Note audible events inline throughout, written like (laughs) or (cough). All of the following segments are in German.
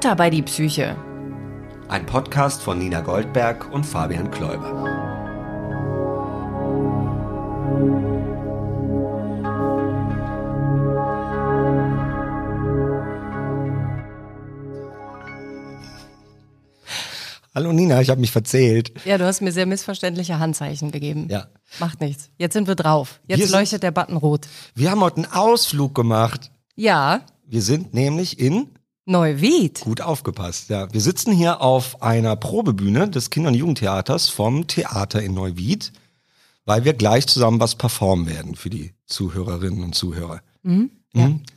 Butter bei die Psyche. Ein Podcast von Nina Goldberg und Fabian Kläuber. Hallo Nina, ich habe mich verzählt. Ja, du hast mir sehr missverständliche Handzeichen gegeben. Ja. Macht nichts. Jetzt sind wir drauf. Jetzt Wir sind- leuchtet der Button rot. Wir haben heute einen Ausflug gemacht. Ja, Wir sind nämlich in Neuwied. Gut aufgepasst, ja. Wir sitzen hier auf einer Probebühne des Kinder- und Jugendtheaters vom Theater in Neuwied, weil wir gleich zusammen was performen werden für die Zuhörerinnen und Zuhörer. Mhm.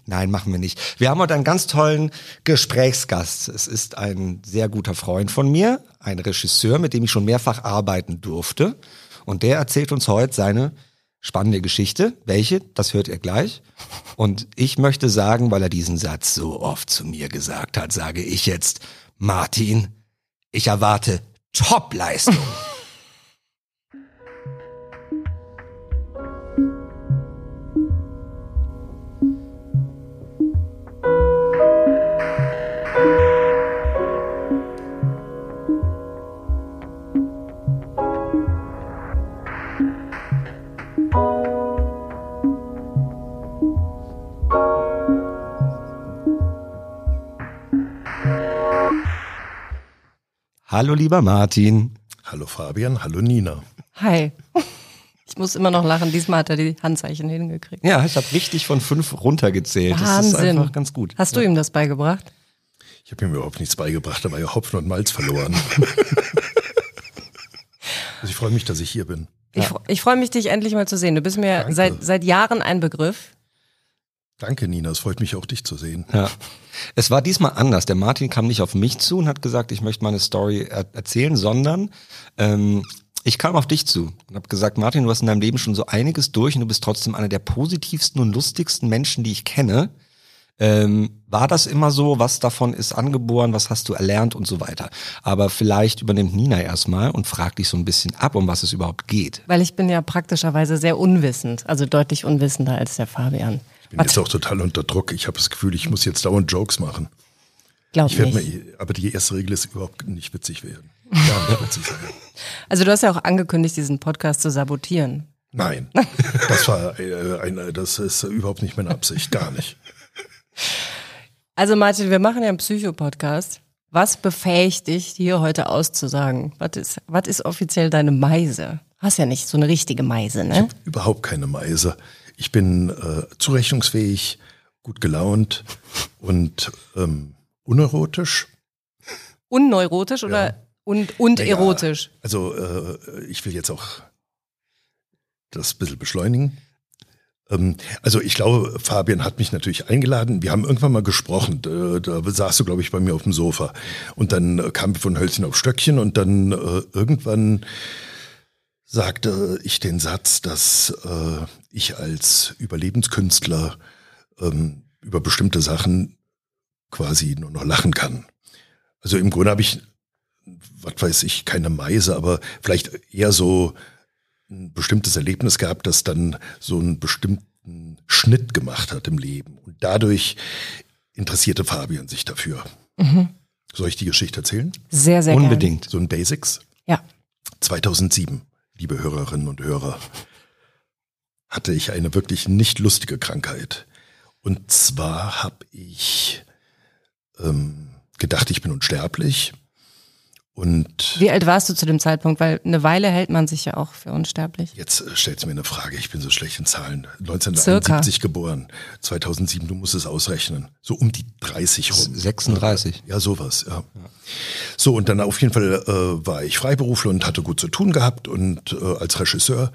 Nein, machen wir nicht. Wir haben heute einen ganz tollen Gesprächsgast. Es ist ein sehr guter Freund von mir, ein Regisseur, mit dem ich schon mehrfach arbeiten durfte. Und der erzählt uns heute seine spannende Geschichte. Welche? Das hört ihr gleich. Und ich möchte sagen, weil er diesen Satz so oft zu mir gesagt hat, sage ich jetzt, Martin, ich erwarte Topleistung. Hallo lieber Martin. Hallo Fabian, hallo Nina. Hi. (laughs) Ich muss immer noch lachen. Diesmal hat er die Handzeichen hingekriegt. Ja, ich habe richtig von fünf runtergezählt. Das ist Wahnsinn. einfach ganz gut. Hast du ihm das beigebracht? Ich habe ihm überhaupt nichts beigebracht, da war ja Hopfen und Malz verloren. (laughs) also ich freue mich, dass ich hier bin. Ich, fr- ich freue mich, dich endlich mal zu sehen. Du bist mir Danke. seit, seit Jahren ein Begriff. Danke, Nina, es freut mich auch, dich zu sehen. Ja. Es war diesmal anders. Der Martin kam nicht auf mich zu und hat gesagt, ich möchte meine Story er erzählen, sondern ähm, ich kam auf dich zu und habe gesagt, Martin, du hast in deinem Leben schon so einiges durch und du bist trotzdem einer der positivsten und lustigsten Menschen, die ich kenne. Ähm, war das immer so? Was davon ist angeboren? Was hast du erlernt und so weiter? Aber vielleicht übernimmt Nina erstmal und fragt dich so ein bisschen ab, um was es überhaupt geht. Weil ich bin ja praktischerweise sehr unwissend. Also deutlich unwissender als der Fabian. Ich bin jetzt auch total unter Druck. Ich habe das Gefühl, ich muss jetzt dauernd Jokes machen. Glaub Ich nicht. mir, aber die erste Regel ist überhaupt nicht witzig werden. (laughs) Gar nicht witzig sein. Also du hast ja auch angekündigt, diesen Podcast zu sabotieren. Nein, das war äh, ein, das ist überhaupt nicht meine Absicht, gar nicht. Also Martin, wir machen ja einen Psycho-Podcast. Was befähigt dich, hier heute auszusagen? Was ist, was ist offiziell deine Meise? Hast ja nicht so eine richtige Meise, ne? Überhaupt keine Meise. Ich bin äh, zurechnungsfähig, gut gelaunt und ähm, unerotisch. Unneurotisch oder und, und Naja, erotisch? Also äh, ich will jetzt auch das ein bisschen beschleunigen. Ähm, also ich glaube, Fabian hat mich natürlich eingeladen. Wir haben irgendwann mal gesprochen. Da, da saß du, glaube ich, bei mir auf dem Sofa. Und dann äh, kam von Hölzchen auf Stöckchen und dann äh, irgendwann sagte ich den Satz, dass äh, ich als Überlebenskünstler ähm, über bestimmte Sachen quasi nur noch lachen kann. Also im Grunde habe ich, was weiß ich, keine Meise, aber vielleicht eher so ein bestimmtes Erlebnis gehabt, das dann so einen bestimmten Schnitt gemacht hat im Leben. Und dadurch interessierte Fabian sich dafür. Soll ich die Geschichte erzählen? Sehr, sehr Unbedingt. So ein Basics? Gern. Ja. 2007, liebe Hörerinnen und Hörer, hatte ich eine wirklich nicht lustige Krankheit. Und zwar habe ich ähm, gedacht, ich bin unsterblich. Und Wie alt warst du zu dem Zeitpunkt? Weil eine Weile hält man sich ja auch für unsterblich. jetzt äh, stellst du mir eine Frage, ich bin so schlecht in Zahlen. 1971 geboren, 2007, du musst es ausrechnen. So um die 30 rum. 36. Ja, sowas, ja. So, und dann auf jeden Fall äh, war ich Freiberufler und hatte gut zu tun gehabt und äh, als Regisseur.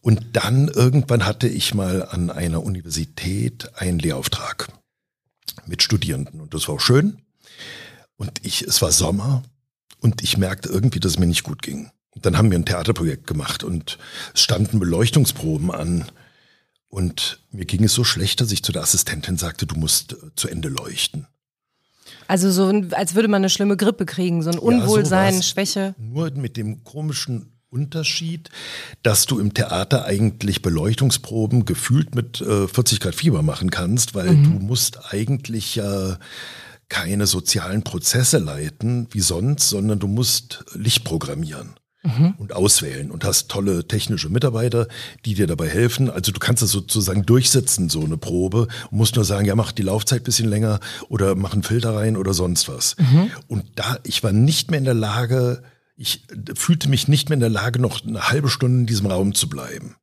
Und dann irgendwann hatte ich mal an einer Universität einen Lehrauftrag mit Studierenden und das war auch schön. Und ich, es war Sommer und ich merkte irgendwie, dass es mir nicht gut ging. Dann haben wir ein Theaterprojekt gemacht und es standen Beleuchtungsproben an. Und mir ging es so schlecht, dass ich zu der Assistentin sagte, du musst äh, zu Ende leuchten. Also so, als würde man eine schlimme Grippe kriegen, so ein Unwohlsein, sowas. Schwäche. Nur mit dem komischen Unterschied, dass du im Theater eigentlich Beleuchtungsproben gefühlt mit äh, 40 Grad Fieber machen kannst, weil du musst eigentlich ja keine sozialen Prozesse leiten wie sonst, sondern du musst Licht programmieren und auswählen und hast tolle technische Mitarbeiter, die dir dabei helfen. Also du kannst das sozusagen durchsetzen, so eine Probe, und musst nur sagen, ja, mach die Laufzeit bisschen länger oder mach einen Filter rein oder sonst was. Und da, ich war nicht mehr in der Lage, ich fühlte mich nicht mehr in der Lage, noch eine halbe Stunde in diesem Raum zu bleiben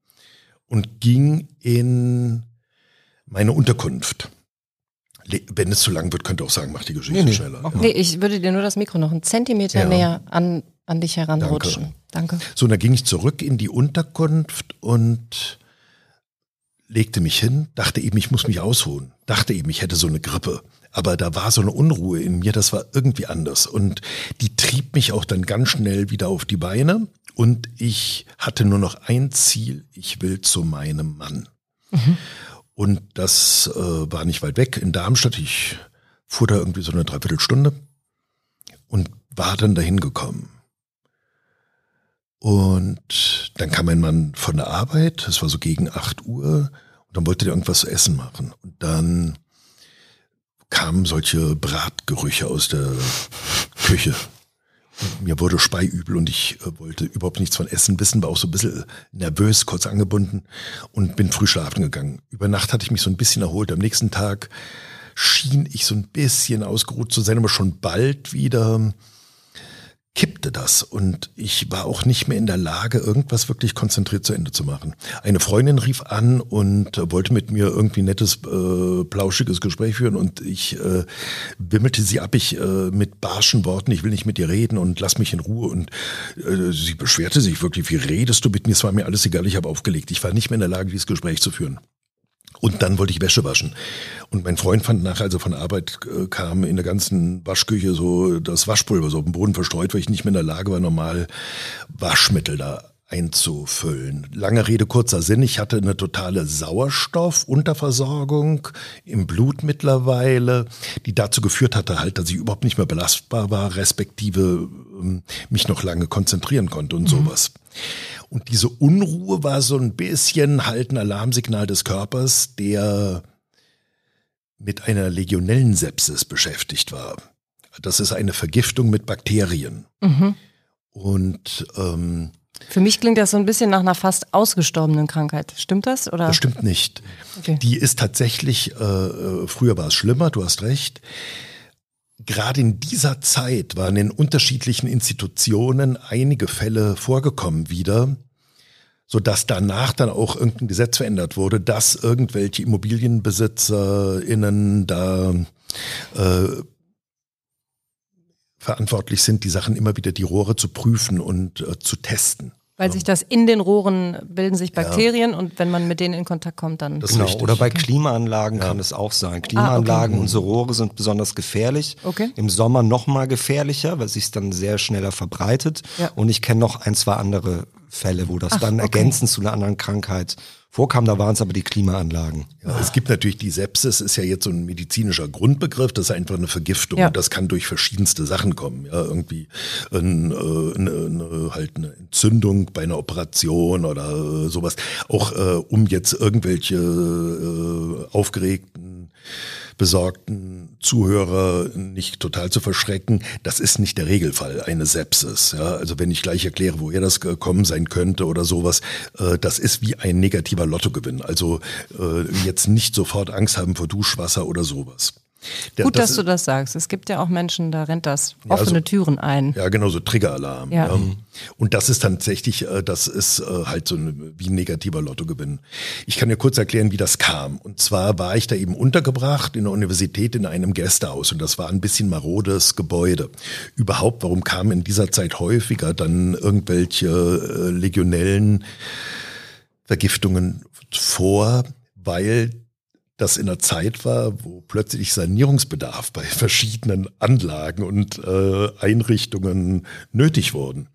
und ging in meine Unterkunft. Wenn es zu lang wird, könnt ihr auch sagen, mach die Geschichte Nee, nee, schneller. Ja. Nee, ich würde dir nur das Mikro noch einen Zentimeter Ja. näher an, an dich heranrutschen. Danke. So, und dann ging ich zurück in die Unterkunft und legte mich hin, dachte eben, ich muss mich ausruhen, dachte eben, ich hätte so eine Grippe. Aber da war so eine Unruhe in mir, das war irgendwie anders. Und die trieb mich auch dann ganz schnell wieder auf die Beine. Und ich hatte nur noch ein Ziel, ich will zu meinem Mann. Und das äh, war nicht weit weg in Darmstadt. Ich fuhr da irgendwie so eine Dreiviertelstunde und war dann dahin gekommen. Und dann kam mein Mann von der Arbeit, es war so gegen 8 Uhr, und dann wollte er irgendwas zu essen machen. Und dann kamen solche Bratgerüche aus der Küche. Mir wurde speiübel und ich äh, wollte überhaupt nichts von Essen wissen, war auch so ein bisschen nervös, kurz angebunden und bin früh schlafen gegangen. Über Nacht hatte ich mich so ein bisschen erholt. Am nächsten Tag schien ich so ein bisschen ausgeruht zu sein, aber schon bald wieder kippte das und ich war auch nicht mehr in der Lage, irgendwas wirklich konzentriert zu Ende zu machen. Eine Freundin rief an und wollte mit mir irgendwie nettes, äh, plauschiges Gespräch führen und ich äh, wimmelte sie ab, ich äh, mit barschen Worten, ich will nicht mit dir reden und lass mich in Ruhe und äh, sie beschwerte sich wirklich, wie redest du mit mir? Es war mir alles egal, ich habe aufgelegt. Ich war nicht mehr in der Lage, dieses Gespräch zu führen. Und dann wollte ich Wäsche waschen. Und mein Freund fand nachher, als er von Arbeit äh, kam, in der ganzen Waschküche so das Waschpulver so auf dem Boden verstreut, weil ich nicht mehr in der Lage war, normal Waschmittel da einzufüllen. Lange Rede, kurzer Sinn. Ich hatte eine totale Sauerstoffunterversorgung im Blut mittlerweile, die dazu geführt hatte halt, dass ich überhaupt nicht mehr belastbar war, respektive ähm, mich noch lange konzentrieren konnte und sowas. Und diese Unruhe war so ein bisschen halt ein Alarmsignal des Körpers, der mit einer Legionellensepsis beschäftigt war. Das ist eine Vergiftung mit Bakterien. Mhm. Und ähm, Für mich klingt das so ein bisschen nach einer fast ausgestorbenen Krankheit. Stimmt das? Oder? das stimmt nicht. Okay. Die ist tatsächlich, äh, äh, früher war es schlimmer, du hast recht. Gerade in dieser Zeit waren in unterschiedlichen Institutionen einige Fälle vorgekommen wieder, sodass danach dann auch irgendein Gesetz verändert wurde, dass irgendwelche ImmobilienbesitzerInnen da äh, verantwortlich sind, die Sachen immer wieder die Rohre zu prüfen und äh, zu testen. Weil sich das in den Rohren bilden sich Bakterien und wenn man mit denen in Kontakt kommt, dann. Das- Genau, richtig. oder bei Klimaanlagen kann es auch sein. Klimaanlagen, unsere Rohre sind besonders gefährlich. Okay. Im Sommer noch mal gefährlicher, weil sich dann sehr schneller verbreitet. Ja. Und ich kenne noch ein, zwei andere Fälle, wo das Ach, dann okay. ergänzend zu einer anderen Krankheit vorkam. Da waren es aber die Klimaanlagen. Ja, es gibt natürlich die Sepsis, ist ja jetzt so ein medizinischer Grundbegriff, das ist einfach eine Vergiftung. Ja. Und das kann durch verschiedenste Sachen kommen. Ja, irgendwie ein, äh, eine, eine, halt eine Entzündung bei einer Operation oder äh, sowas. Auch äh, um jetzt irgendwelche äh, aufgeregten, besorgten Zuhörer nicht total zu verschrecken. Das ist nicht der Regelfall, eine Sepsis. Ja, also wenn ich gleich erkläre, woher das gekommen sein könnte oder sowas, äh, das ist wie ein negativer Lottogewinn. Also äh, jetzt nicht sofort Angst haben vor Duschwasser oder sowas. Der- Gut, das dass du das sagst. Es gibt ja auch Menschen, da rennt das Ja, offene also- Türen ein. Ja, genau, so Triggeralarm. Ja. Ähm, Und das ist tatsächlich, äh, das ist äh, halt so ein, wie ein negativer Lottogewinn. Ich kann dir kurz erklären, wie das kam. Und zwar war ich da eben untergebracht in der Universität in einem Gästehaus und das war ein bisschen marodes Gebäude. Überhaupt, warum kamen in dieser Zeit häufiger dann irgendwelche äh, legionellen Vergiftungen vor, weil das in einer Zeit war, wo plötzlich Sanierungsbedarf bei verschiedenen Anlagen und äh, Einrichtungen nötig wurden.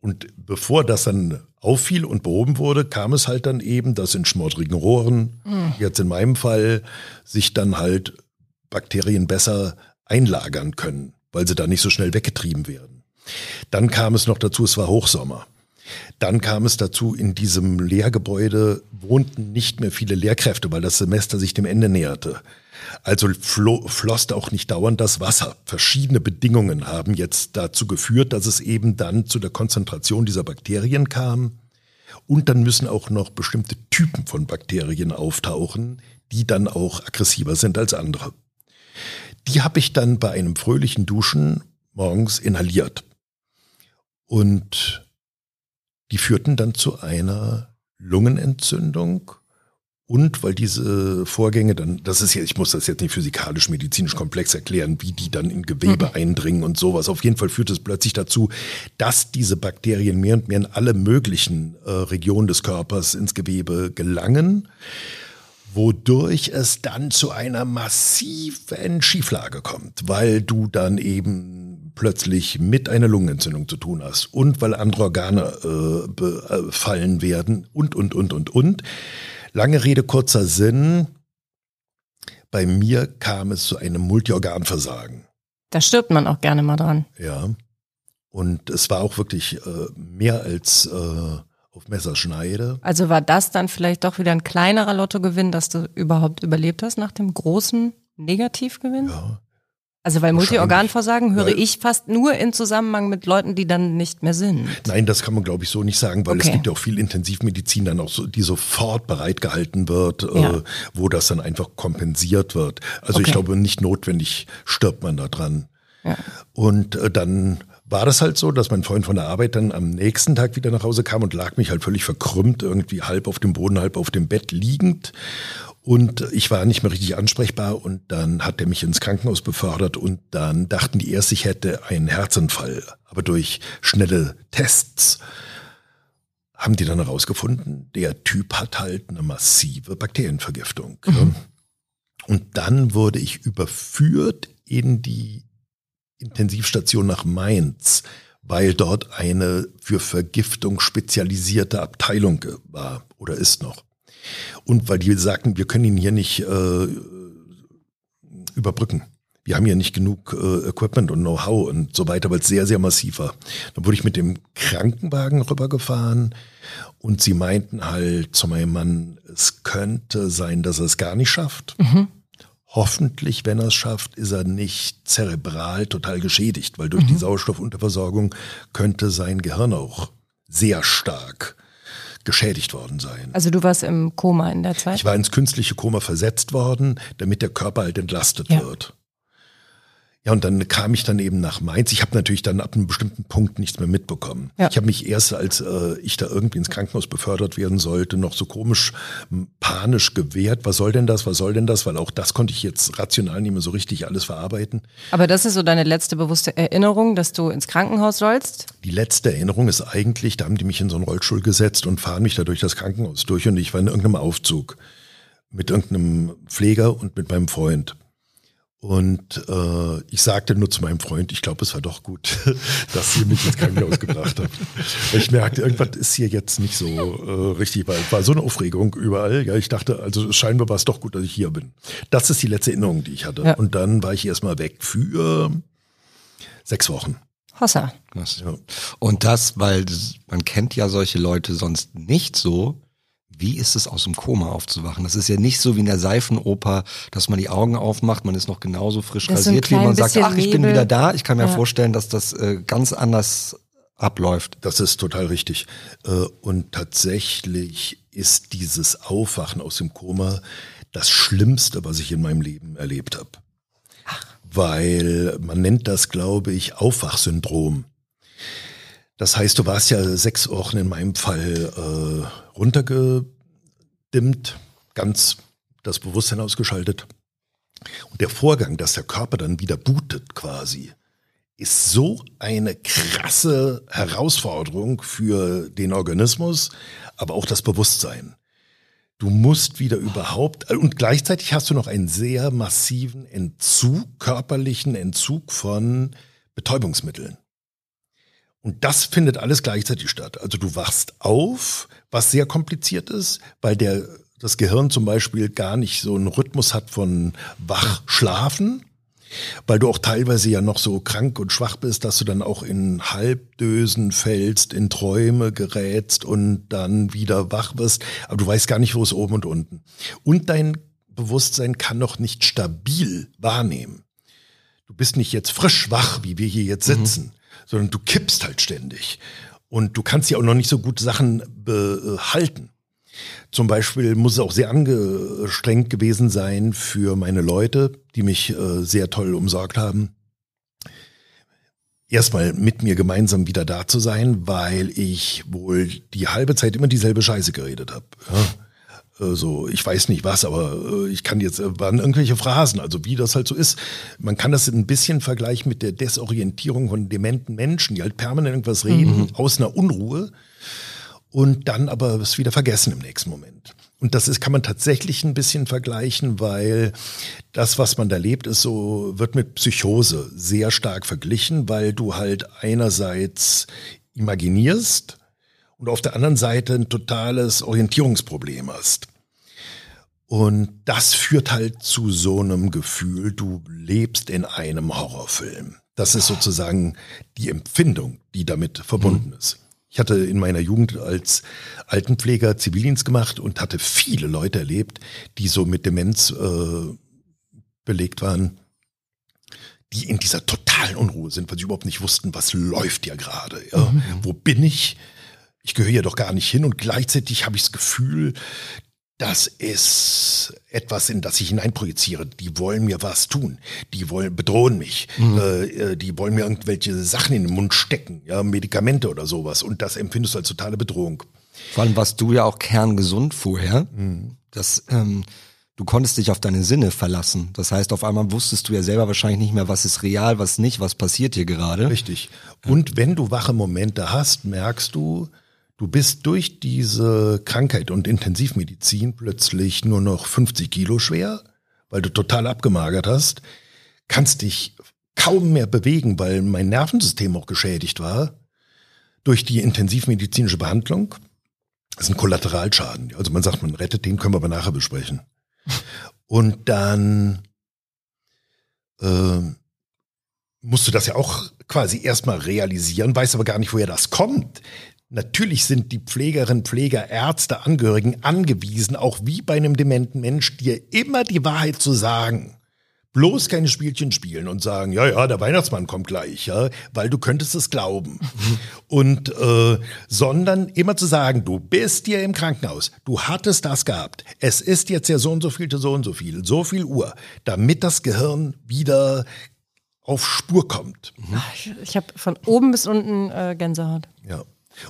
Und bevor das dann auffiel und behoben wurde, kam es halt dann eben, dass in schmutzigen Rohren, jetzt in meinem Fall, sich dann halt Bakterien besser einlagern können, weil sie da nicht so schnell weggetrieben werden. Dann kam es noch dazu, es war Hochsommer. Dann kam es dazu, in diesem Lehrgebäude wohnten nicht mehr viele Lehrkräfte, weil das Semester sich dem Ende näherte. Also flo floss auch nicht dauernd das Wasser. Verschiedene Bedingungen haben jetzt dazu geführt, dass es eben dann zu der Konzentration dieser Bakterien kam. Und dann müssen auch noch bestimmte Typen von Bakterien auftauchen, die dann auch aggressiver sind als andere. Die habe ich dann bei einem fröhlichen Duschen morgens inhaliert. Und die führten dann zu einer Lungenentzündung und weil diese Vorgänge dann, das ist ja, ich muss das jetzt nicht physikalisch, medizinisch komplex erklären, wie die dann in Gewebe mhm. eindringen und sowas. Auf jeden Fall führt es plötzlich dazu, dass diese Bakterien mehr und mehr in alle möglichen äh, Regionen des Körpers ins Gewebe gelangen, wodurch es dann zu einer massiven Schieflage kommt, weil du dann eben plötzlich mit einer Lungenentzündung zu tun hast und weil andere Organe äh, befallen werden und, und, und, und, und. Lange Rede, kurzer Sinn. Bei mir kam es zu einem Multiorganversagen. Da stirbt man auch gerne mal dran. Ja. Und es war auch wirklich äh, mehr als äh, auf Messerschneide. Also war das dann vielleicht doch wieder ein kleinerer Lottogewinn, dass du überhaupt überlebt hast nach dem großen Negativgewinn? Ja. Also weil Multiorganversagen höre weil, ich fast nur in Zusammenhang mit Leuten, die dann nicht mehr sind. Nein, das kann man glaube ich so nicht sagen, weil okay. es gibt ja auch viel Intensivmedizin dann auch so, die sofort bereitgehalten wird, äh, ja. äh, wo das dann einfach kompensiert wird. Also okay. ich glaube nicht notwendig stirbt man da dran. Ja. Und äh, dann war das halt so, dass mein Freund von der Arbeit dann am nächsten Tag wieder nach Hause kam und lag mich halt völlig verkrümmt, irgendwie halb auf dem Boden, halb auf dem Bett liegend. Und ich war nicht mehr richtig ansprechbar und dann hat er mich ins Krankenhaus befördert und dann dachten die erst, ich hätte einen Herzinfall. Aber durch schnelle Tests haben die dann herausgefunden, der Typ hat halt eine massive Bakterienvergiftung. Mhm. Und dann wurde ich überführt in die Intensivstation nach Mainz, weil dort eine für Vergiftung spezialisierte Abteilung war oder ist noch. Und weil die sagten, wir können ihn hier nicht äh, überbrücken. Wir haben hier nicht genug äh, Equipment und Know-how und so weiter, weil es sehr, sehr massiv war. Dann wurde ich mit dem Krankenwagen rübergefahren und sie meinten halt zu meinem Mann, es könnte sein, dass er es gar nicht schafft. Mhm. Hoffentlich, wenn er es schafft, ist er nicht zerebral total geschädigt, weil durch mhm. die Sauerstoffunterversorgung könnte sein Gehirn auch sehr stark geschädigt worden sein. Also du warst im Koma in der Zeit? Ich war ins künstliche Koma versetzt worden, damit der Körper halt entlastet ja. wird. Ja, und dann kam ich dann eben nach Mainz. Ich habe natürlich dann ab einem bestimmten Punkt nichts mehr mitbekommen. Ja. Ich habe mich erst, als äh, ich da irgendwie ins Krankenhaus befördert werden sollte, noch so komisch panisch gewehrt. Was soll denn das? Was soll denn das? Weil auch das konnte ich jetzt rational nicht mehr so richtig alles verarbeiten. Aber das ist so deine letzte bewusste Erinnerung, dass du ins Krankenhaus sollst? Die letzte Erinnerung ist eigentlich, da haben die mich in so einen Rollstuhl gesetzt und fahren mich da durch das Krankenhaus durch und ich war in irgendeinem Aufzug mit irgendeinem Pfleger und mit meinem Freund. Und äh, ich sagte nur zu meinem Freund, ich glaube, es war doch gut, (laughs) dass ihr mich ins Krankenhaus gebracht habt. Ich merkte, irgendwas ist hier jetzt nicht so äh, richtig, weil es war so eine Aufregung überall. Ja, ich dachte, also scheinbar war es doch gut, dass ich hier bin. Das ist die letzte Erinnerung, die ich hatte. Ja. Und dann war ich erstmal weg für sechs Wochen. Hossa. Ja. Und das, weil man kennt ja solche Leute sonst nicht so, wie ist es aus dem Koma aufzuwachen? Das ist ja nicht so wie in der Seifenoper, dass man die Augen aufmacht, man ist noch genauso frisch rasiert, wie man sagt, ach, ich bin wieder da. Ich kann mir ja. vorstellen, dass das äh, ganz anders abläuft. Das ist total richtig. Äh, und tatsächlich ist dieses Aufwachen aus dem Koma das Schlimmste, was ich in meinem Leben erlebt habe. Weil man nennt das, glaube ich, Aufwachsyndrom. Das heißt, du warst ja sechs Wochen in meinem Fall äh, runtergedimmt, ganz das Bewusstsein ausgeschaltet. Und der Vorgang, dass der Körper dann wieder bootet quasi, ist so eine krasse Herausforderung für den Organismus, aber auch das Bewusstsein. Du musst wieder überhaupt, und gleichzeitig hast du noch einen sehr massiven Entzug, körperlichen Entzug von Betäubungsmitteln. Und das findet alles gleichzeitig statt. Also du wachst auf, was sehr kompliziert ist, weil der, das Gehirn zum Beispiel gar nicht so einen Rhythmus hat von Wachschlafen, weil du auch teilweise ja noch so krank und schwach bist, dass du dann auch in Halbdösen fällst, in Träume gerätst und dann wieder wach wirst, aber du weißt gar nicht, wo es oben und unten. Und dein Bewusstsein kann noch nicht stabil wahrnehmen. Du bist nicht jetzt frisch wach, wie wir hier jetzt mhm. sitzen, mhm. Sondern du kippst halt ständig. Und du kannst ja auch noch nicht so gut Sachen behalten. Zum Beispiel muss es auch sehr angestrengt gewesen sein für meine Leute, die mich äh, sehr toll umsorgt haben. Erstmal mit mir gemeinsam wieder da zu sein, weil ich wohl die halbe Zeit immer dieselbe Scheiße geredet habe. Ja? So, ich weiß nicht was, aber äh, ich kann jetzt, äh, waren irgendwelche Phrasen, also wie das halt so ist. Man kann das ein bisschen vergleichen mit der Desorientierung von dementen Menschen, die halt permanent irgendwas reden, mhm. aus einer Unruhe und dann aber es wieder vergessen im nächsten Moment. Und das ist, kann man tatsächlich ein bisschen vergleichen, weil das, was man da lebt, ist so, wird mit Psychose sehr stark verglichen, weil du halt einerseits imaginierst, und auf der anderen Seite ein totales Orientierungsproblem hast. Und das führt halt zu so einem Gefühl, du lebst in einem Horrorfilm. Das ist sozusagen die Empfindung, die damit verbunden mhm. ist. Ich hatte in meiner Jugend als Altenpfleger Zivildienst gemacht und hatte viele Leute erlebt, die so mit Demenz äh, belegt waren, die in dieser totalen Unruhe sind, weil sie überhaupt nicht wussten, was läuft ja gerade. Ja? Mhm. Wo bin ich? Ich gehöre hier doch gar nicht hin und gleichzeitig habe ich das Gefühl, das ist etwas, in das ich hineinprojiziere. Die wollen mir was tun. Die wollen bedrohen mich. Mhm. Äh, äh, die wollen mir irgendwelche Sachen in den Mund stecken, ja, Medikamente oder sowas. Und das empfindest du als totale Bedrohung. Vor allem warst du ja auch kerngesund vorher. Mhm. Das, ähm, du konntest dich auf deine Sinne verlassen. Das heißt, auf einmal wusstest du ja selber wahrscheinlich nicht mehr, was ist real, was nicht, was passiert hier gerade. Richtig. Und wenn du wache Momente hast, merkst du, Du bist durch diese Krankheit und Intensivmedizin plötzlich nur noch 50 Kilo schwer, weil du total abgemagert hast, kannst dich kaum mehr bewegen, weil mein Nervensystem auch geschädigt war durch die intensivmedizinische Behandlung. Das ist ein Kollateralschaden. Also man sagt, man rettet den, können wir aber nachher besprechen. (laughs) Und dann äh, musst du das ja auch quasi erstmal realisieren, weißt aber gar nicht, woher das kommt. Natürlich sind die Pflegerinnen, Pfleger, Ärzte, Angehörigen angewiesen, auch wie bei einem dementen Mensch, dir immer die Wahrheit zu sagen. Bloß keine Spielchen spielen und sagen, ja, ja, der Weihnachtsmann kommt gleich, ja, weil du könntest es glauben. (laughs) und äh, sondern immer zu sagen, du bist hier im Krankenhaus, du hattest das gehabt, es ist jetzt ja so und so viel so und so viel, so viel Uhr, damit das Gehirn wieder auf Spur kommt. Mhm. Ich, ich habe von oben bis unten äh, Gänsehaut. Ja.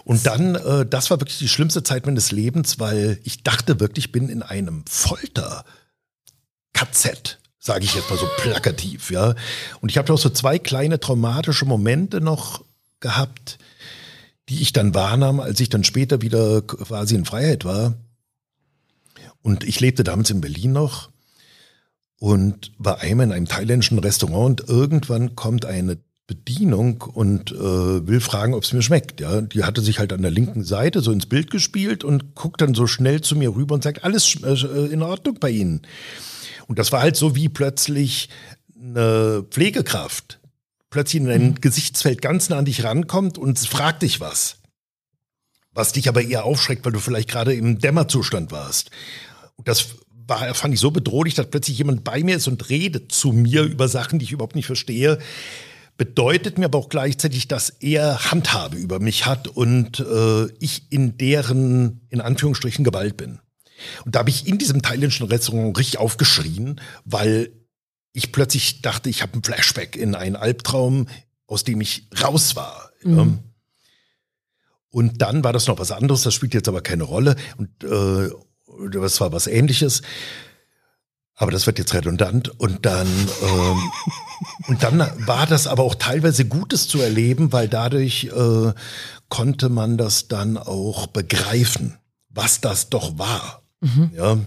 Und dann, äh, das war wirklich die schlimmste Zeit meines Lebens, weil ich dachte wirklich, ich bin in einem Folter-KZ, sage ich jetzt mal so plakativ, ja. Und ich habe auch so zwei kleine traumatische Momente noch gehabt, die ich dann wahrnahm, als ich dann später wieder quasi in Freiheit war. Und ich lebte damals in Berlin noch und war einmal in einem thailändischen Restaurant und irgendwann kommt eine Bedienung und äh, will fragen, ob es mir schmeckt. Ja, die hatte sich halt an der linken Seite so ins Bild gespielt und guckt dann so schnell zu mir rüber und sagt, alles äh, in Ordnung bei Ihnen. Und das war halt so wie plötzlich eine Pflegekraft plötzlich in dein mhm. Gesichtsfeld ganz nah an dich rankommt und fragt dich was. Was dich aber eher aufschreckt, weil du vielleicht gerade im Dämmerzustand warst. Und das war, fand ich so bedrohlich, dass plötzlich jemand bei mir ist und redet zu mir über Sachen, die ich überhaupt nicht verstehe bedeutet mir aber auch gleichzeitig, dass er Handhabe über mich hat und äh, ich in deren, in Anführungsstrichen, Gewalt bin. Und da habe ich in diesem thailändischen Restaurant richtig aufgeschrien, weil ich plötzlich dachte, ich habe ein Flashback in einen Albtraum, aus dem ich raus war. Mhm. Und dann war das noch was anderes, das spielt jetzt aber keine Rolle. Und äh, das war was ähnliches. Aber das wird jetzt redundant. Und dann, ähm, und dann war das aber auch teilweise Gutes zu erleben, weil dadurch äh, konnte man das dann auch begreifen, was das doch war. Mhm. Ja.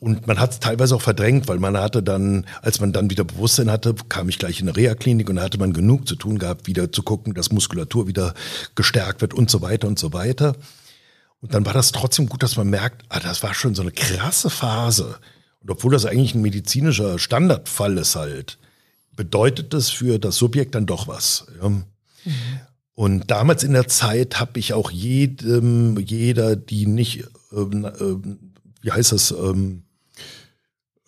Und man hat es teilweise auch verdrängt, weil man hatte dann, als man dann wieder Bewusstsein hatte, kam ich gleich in eine Reha-Klinik und da hatte man genug zu tun gehabt, wieder zu gucken, dass Muskulatur wieder gestärkt wird und so weiter und so weiter. Und dann war das trotzdem gut, dass man merkt, ah, das war schon so eine krasse Phase und obwohl das eigentlich ein medizinischer Standardfall ist halt, bedeutet das für das Subjekt dann doch was. Ja. Mhm. Und damals in der Zeit habe ich auch jedem, jeder, die nicht, ähm, äh, wie heißt das, ähm,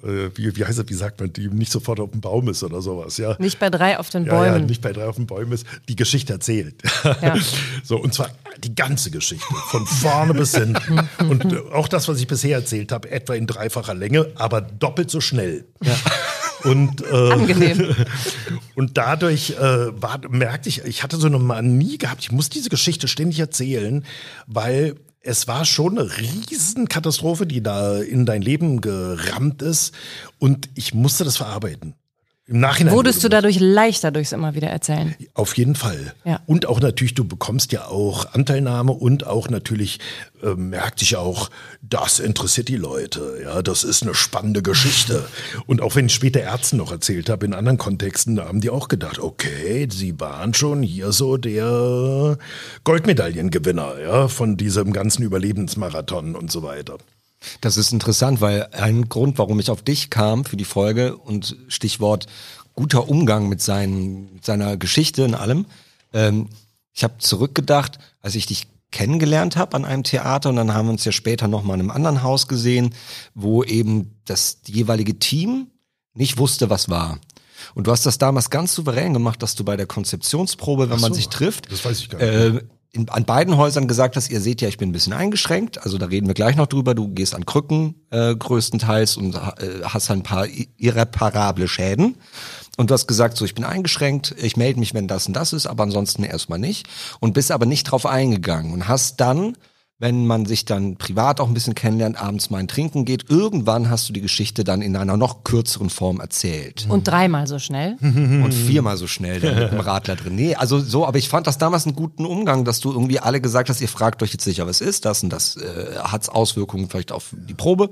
äh, wie, wie heißt das, wie sagt man, die nicht sofort auf dem Baum ist oder sowas, ja. Nicht bei drei auf den Ja, Bäumen. ja, nicht bei drei auf den Bäumen ist, die Geschichte erzählt. Ja. (laughs) So, und zwar die ganze Geschichte, von vorne bis hinten. (laughs) Und äh, auch das, was ich bisher erzählt habe, etwa in dreifacher Länge, aber doppelt so schnell. Und, äh, Angenehm. (laughs) und dadurch äh, war, merkte ich, ich hatte so eine Manie gehabt, ich muss diese Geschichte ständig erzählen, weil es war schon eine Riesenkatastrophe, die da in dein Leben gerammt ist. Und ich musste das verarbeiten. Im Nachhinein. Wurdest du dadurch leichter durchs immer wieder erzählen? auf jeden Fall. Ja. Und auch natürlich, du bekommst ja auch Anteilnahme und auch natürlich äh, merkt sich auch, das interessiert die Leute. Ja, das ist eine spannende Geschichte. (laughs) Und auch wenn ich später Ärzten noch erzählt habe, in anderen Kontexten, da haben die auch gedacht, okay, sie waren schon hier so der Goldmedaillengewinner, ja, von diesem ganzen Überlebensmarathon und so weiter. Das ist interessant, weil ein Grund, warum ich auf dich kam für die Folge und Stichwort guter Umgang mit, seinen, mit seiner Geschichte und allem. Ähm, ich habe zurückgedacht, als ich dich kennengelernt habe an einem Theater und dann haben wir uns ja später noch mal in einem anderen Haus gesehen, wo eben das jeweilige Team nicht wusste, was war. Und du hast das damals ganz souverän gemacht, dass du bei der Konzeptionsprobe, wenn Ach man so, sich trifft, das weiß ich gar nicht. äh, in, an beiden Häusern gesagt hast, ihr seht ja, ich bin ein bisschen eingeschränkt, also da reden wir gleich noch drüber, du gehst an Krücken äh, größtenteils und äh, hast ein paar irreparable Schäden. Und du hast gesagt, so ich bin eingeschränkt, ich melde mich, wenn das und das ist, aber ansonsten erstmal nicht. Und bist aber nicht drauf eingegangen und hast dann, wenn man sich dann privat auch ein bisschen kennenlernt, abends mal ein Trinken geht, irgendwann hast du die Geschichte dann in einer noch kürzeren Form erzählt Und dreimal so schnell? und viermal so schnell dann mit dem Radler drin. Nee, also so, aber ich fand das damals einen guten Umgang, dass du irgendwie alle gesagt hast, ihr fragt euch jetzt sicher, was ist das und das äh, hat Auswirkungen vielleicht auf die Probe.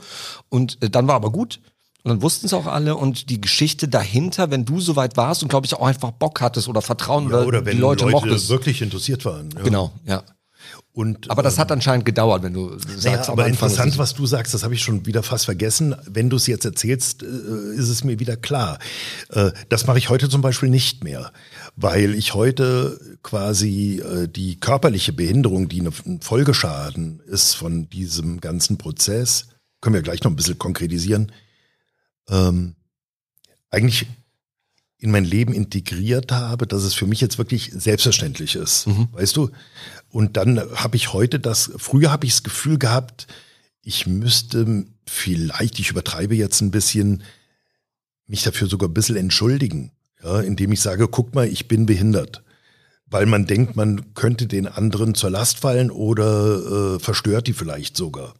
Und äh, dann war aber gut. Und dann wussten es auch alle und die Geschichte dahinter, wenn du soweit warst und glaube ich auch einfach Bock hattest oder Vertrauen, Ja, oder wenn die Leute, mochtest. wirklich interessiert waren. Ja. Genau, ja. Und, Aber das ähm, hat anscheinend gedauert, wenn du sagst, Naja, am aber interessant, was du sagst, das habe ich schon wieder fast vergessen. Wenn du es jetzt erzählst, äh, ist es mir wieder klar. Äh, Das mache ich heute zum Beispiel nicht mehr, weil ich heute quasi äh, die körperliche Behinderung, die eine- ein Folgeschaden ist von diesem ganzen Prozess, können wir gleich noch ein bisschen konkretisieren, ähm, eigentlich in mein Leben integriert habe, dass es für mich jetzt wirklich selbstverständlich ist, weißt du? Und dann habe ich heute das, früher habe ich das Gefühl gehabt, ich müsste vielleicht, ich übertreibe jetzt ein bisschen, mich dafür sogar ein bisschen entschuldigen, ja, indem ich sage, guck mal, ich bin behindert. Weil man denkt, man könnte den anderen zur Last fallen oder äh, verstört die vielleicht sogar.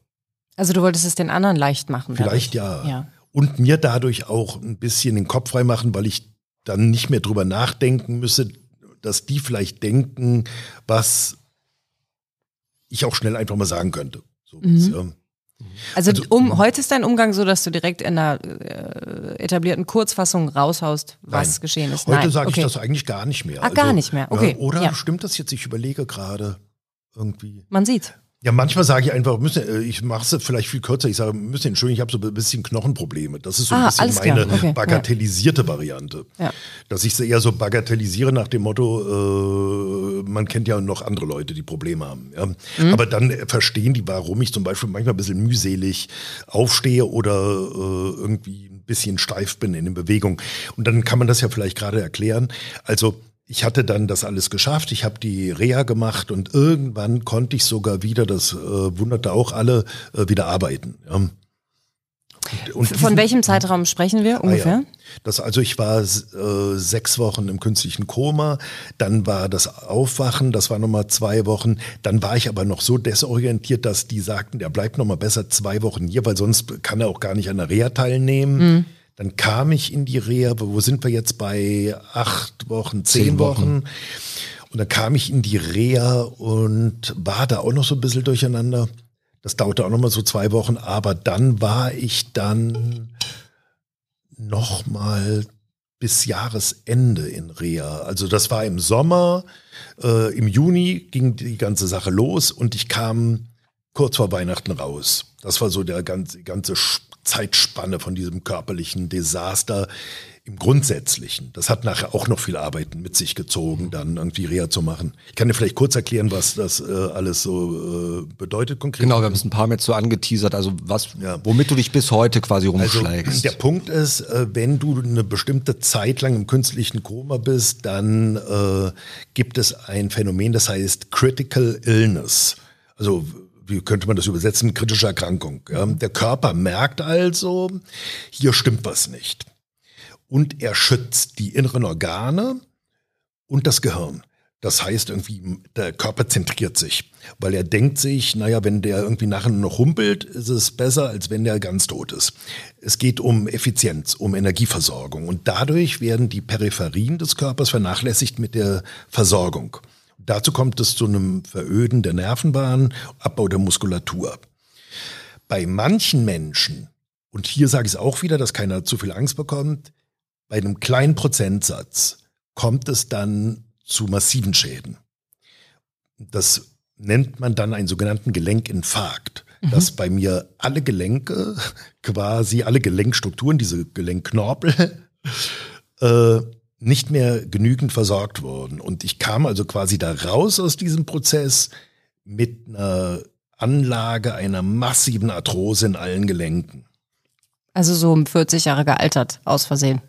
Also du wolltest es den anderen leicht machen. Vielleicht ja. Ja. Und mir dadurch auch ein bisschen den Kopf frei machen, weil ich dann nicht mehr drüber nachdenken müsse, dass die vielleicht denken, was ich auch schnell einfach mal sagen könnte. So, Mhm. Also, Also- um, heute ist dein Umgang so, dass du direkt in einer äh, etablierten Kurzfassung raushaust, was Nein. geschehen ist. Heute sage okay. ich das eigentlich gar nicht mehr. Also, Ah, gar nicht mehr. Okay. Ja, oder Ja. stimmt das jetzt? Ich überlege gerade irgendwie. Man sieht. Ja, manchmal sage ich einfach, müssen, äh, ich mache es vielleicht viel kürzer. Ich sage, müssen entschuldigen, ich habe so ein bisschen Knochenprobleme. Das ist so ein Ah, bisschen meine Okay, ja. bagatellisierte Variante. Ja. Dass ich sie eher so bagatellisiere nach dem Motto, äh, man kennt ja noch andere Leute, die Probleme haben. Ja. Mhm. Aber dann verstehen die, warum ich zum Beispiel manchmal ein bisschen mühselig aufstehe oder äh, irgendwie ein bisschen steif bin in den Bewegungen. Und dann kann man das ja vielleicht gerade erklären. Also ich hatte dann das alles geschafft, ich habe die Reha gemacht und irgendwann konnte ich sogar wieder, das äh, wunderte auch alle, äh, wieder arbeiten. Ja. Und, und Von diesen- welchem Zeitraum sprechen wir Ah, ungefähr? ja. Das, also ich war äh, sechs Wochen im künstlichen Koma, dann war das Aufwachen, das war nochmal zwei Wochen, dann war ich aber noch so desorientiert, dass die sagten, der bleibt nochmal besser zwei Wochen hier, weil sonst kann er auch gar nicht an der Reha teilnehmen. Dann kam ich in die Reha, wo sind wir jetzt bei acht Wochen, zehn, Zehn Wochen. Wochen. Und dann kam ich in die Reha und war da auch noch so ein bisschen durcheinander. Das dauerte auch noch mal so zwei Wochen, aber dann war ich dann noch mal bis Jahresende in Reha. Also das war im Sommer, äh, im Juni ging die ganze Sache los und ich kam kurz vor Weihnachten raus. Das war so der ganze, ganze Zeitspanne von diesem körperlichen Desaster, im Grundsätzlichen. Das hat nachher auch noch viel Arbeit mit sich gezogen, dann irgendwie Reha zu machen. Ich kann dir vielleicht kurz erklären, was das äh, alles so äh, bedeutet konkret. Genau, wir haben es ein paar Mal so angeteasert, also was, ja. womit du dich bis heute quasi also, rumschlägst. Also, der Punkt ist, äh, wenn du eine bestimmte Zeit lang im künstlichen Koma bist, dann äh, gibt es ein Phänomen, das heißt Critical Illness. Also wie könnte man das übersetzen, kritische Erkrankung. Ja. Der Körper merkt also, hier stimmt was nicht und er schützt die inneren Organe und das Gehirn. Das heißt irgendwie, der Körper zentriert sich, weil er denkt sich, naja, wenn der irgendwie nachher noch humpelt, ist es besser, als wenn der ganz tot ist. Es geht um Effizienz, um Energieversorgung und dadurch werden die Peripherien des Körpers vernachlässigt mit der Versorgung. Dazu kommt es zu einem Veröden der Nervenbahn, Abbau der Muskulatur. Bei manchen Menschen, und hier sage ich es auch wieder, dass keiner zu viel Angst bekommt, bei einem kleinen Prozentsatz kommt es dann zu massiven Schäden. Das nennt man dann einen sogenannten Gelenkinfarkt, mhm. dass bei mir alle Gelenke, quasi alle Gelenkstrukturen, diese Gelenkknorpel, (laughs) äh, nicht mehr genügend versorgt wurden. Und ich kam also quasi da raus aus diesem Prozess mit einer Anlage einer massiven Arthrose in allen Gelenken. Also so um 40 Jahre gealtert, aus Versehen.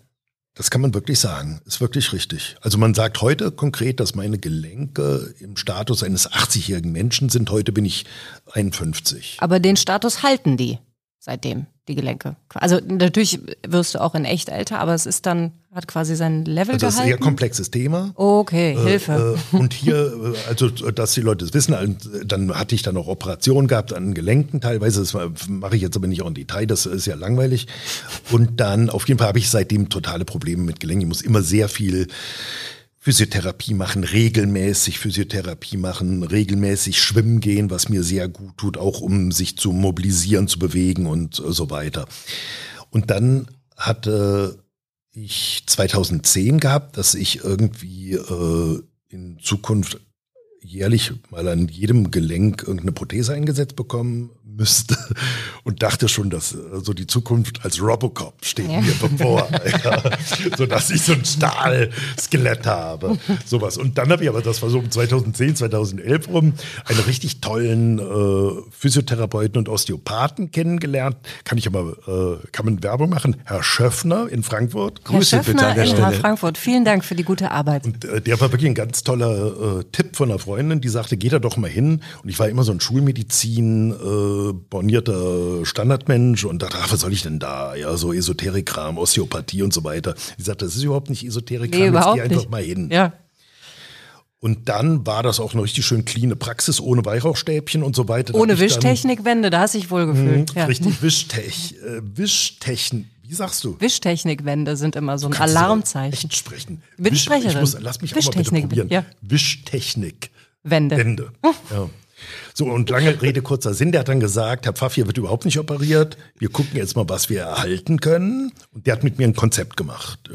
Das kann man wirklich sagen. Ist wirklich richtig. Also man sagt heute konkret, dass meine Gelenke im Status eines 80-jährigen Menschen sind. Heute bin ich 51. Aber den Status halten die seitdem, die Gelenke. Also natürlich wirst du auch in echt älter, aber es ist dann, hat quasi sein Level also das gehalten. Ist ein sehr komplexes Thema. Okay, äh, Hilfe. Äh, und hier, äh, also dass die Leute es wissen, dann hatte ich dann auch Operationen gehabt an Gelenken teilweise, das mache ich jetzt aber nicht auch im Detail, das ist ja langweilig. Und dann, auf jeden Fall habe ich seitdem totale Probleme mit Gelenken. Ich muss immer sehr viel Physiotherapie machen, regelmäßig Physiotherapie machen, regelmäßig schwimmen gehen, was mir sehr gut tut, auch um sich zu mobilisieren, zu bewegen und so weiter. Und dann hatte ich 2010 gehabt, dass ich irgendwie äh, in Zukunft jährlich mal an jedem Gelenk irgendeine Prothese eingesetzt bekommen müsste und dachte schon, dass so die Zukunft als Robocop steht ja. mir bevor, ja, so dass ich so ein Stahlskelett habe, sowas. Und dann habe ich aber, das war so um 2010, 2011 rum, einen richtig tollen äh, Physiotherapeuten und Osteopathen kennengelernt. Kann ich aber, äh, kann man Werbung machen? Herr Schöffner in Frankfurt. Herr Grüße Schöffner bitte an der Stelle. Frankfurt. Vielen Dank für die gute Arbeit. Und äh, der war wirklich ein ganz toller äh, Tipp von einer Freundin, die sagte, geht da doch mal hin. Und ich war immer so ein Schulmedizin äh, bornierter Standardmensch und dachte, ach, was soll ich denn da? Ja, so Esoterikkram, Osteopathie und so weiter. Die sagte, das ist überhaupt nicht Esoterikkram, nee, jetzt geh einfach nicht. mal hin. Ja. Und dann war das auch eine richtig schön cleane Praxis, ohne Weihrauchstäbchen und so weiter. Ohne Wischtechnikwände, da hast du dich wohl gefühlt. Mh, ja. Richtig, Wischtech, äh, Wischtechnik. Wie sagst du? Wischtechnikwände sind immer so ein Alarmzeichen. Echt sprechen. Wisch, ich muss, lass mich auch mal bitte probieren. Ja. Wischtechnik. Wände. Wände. Ja. So, und lange Rede, kurzer Sinn, der hat dann gesagt, Herr Pfaff, hier wird überhaupt nicht operiert. Wir gucken jetzt mal, was wir erhalten können. Und der hat mit mir ein Konzept gemacht.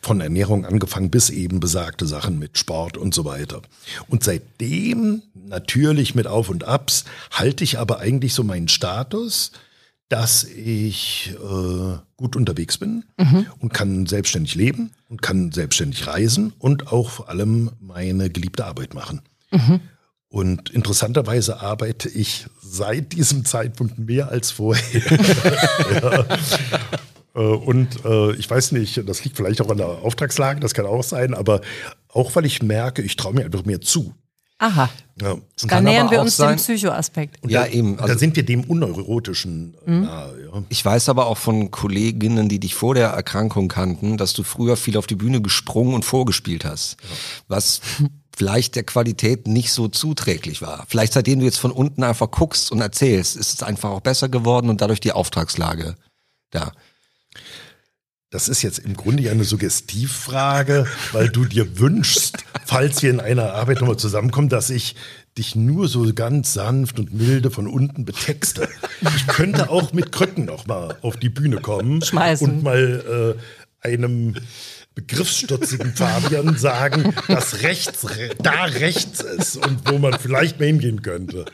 Von Ernährung angefangen bis eben besagte Sachen mit Sport und so weiter. Und seitdem, natürlich mit Auf und Abs, halte ich aber eigentlich so meinen Status, dass ich äh, gut unterwegs bin mhm. und kann selbstständig leben und kann selbstständig reisen und auch vor allem meine geliebte Arbeit machen. Mhm. Und interessanterweise arbeite ich seit diesem Zeitpunkt mehr als vorher. (laughs) ja. Äh, und äh, ich weiß nicht, das liegt vielleicht auch an der Auftragslage, das kann auch sein, aber auch weil ich merke, ich traue mir einfach mehr zu. Aha. Ja. Da nähern wir uns sein, dem Psychoaspekt. Ja, da, eben. Also, da sind wir dem Unneurotischen äh, mhm. nahe. Ja. Ich weiß aber auch von Kolleginnen, die dich vor der Erkrankung kannten, dass du früher viel auf die Bühne gesprungen und vorgespielt hast. Ja. Was vielleicht der Qualität nicht so zuträglich war. Vielleicht seitdem du jetzt von unten einfach guckst und erzählst, ist es einfach auch besser geworden und dadurch die Auftragslage da. Das ist jetzt im Grunde ja eine Suggestivfrage, weil du dir wünschst, falls wir in einer Arbeit nochmal zusammenkommen, dass ich dich nur so ganz sanft und milde von unten betexte. Ich könnte auch mit Krücken nochmal auf die Bühne kommen Schmeißen. und mal äh, einem begriffsstutzigen Fabian sagen, dass rechts da rechts ist und wo man vielleicht mal hingehen könnte.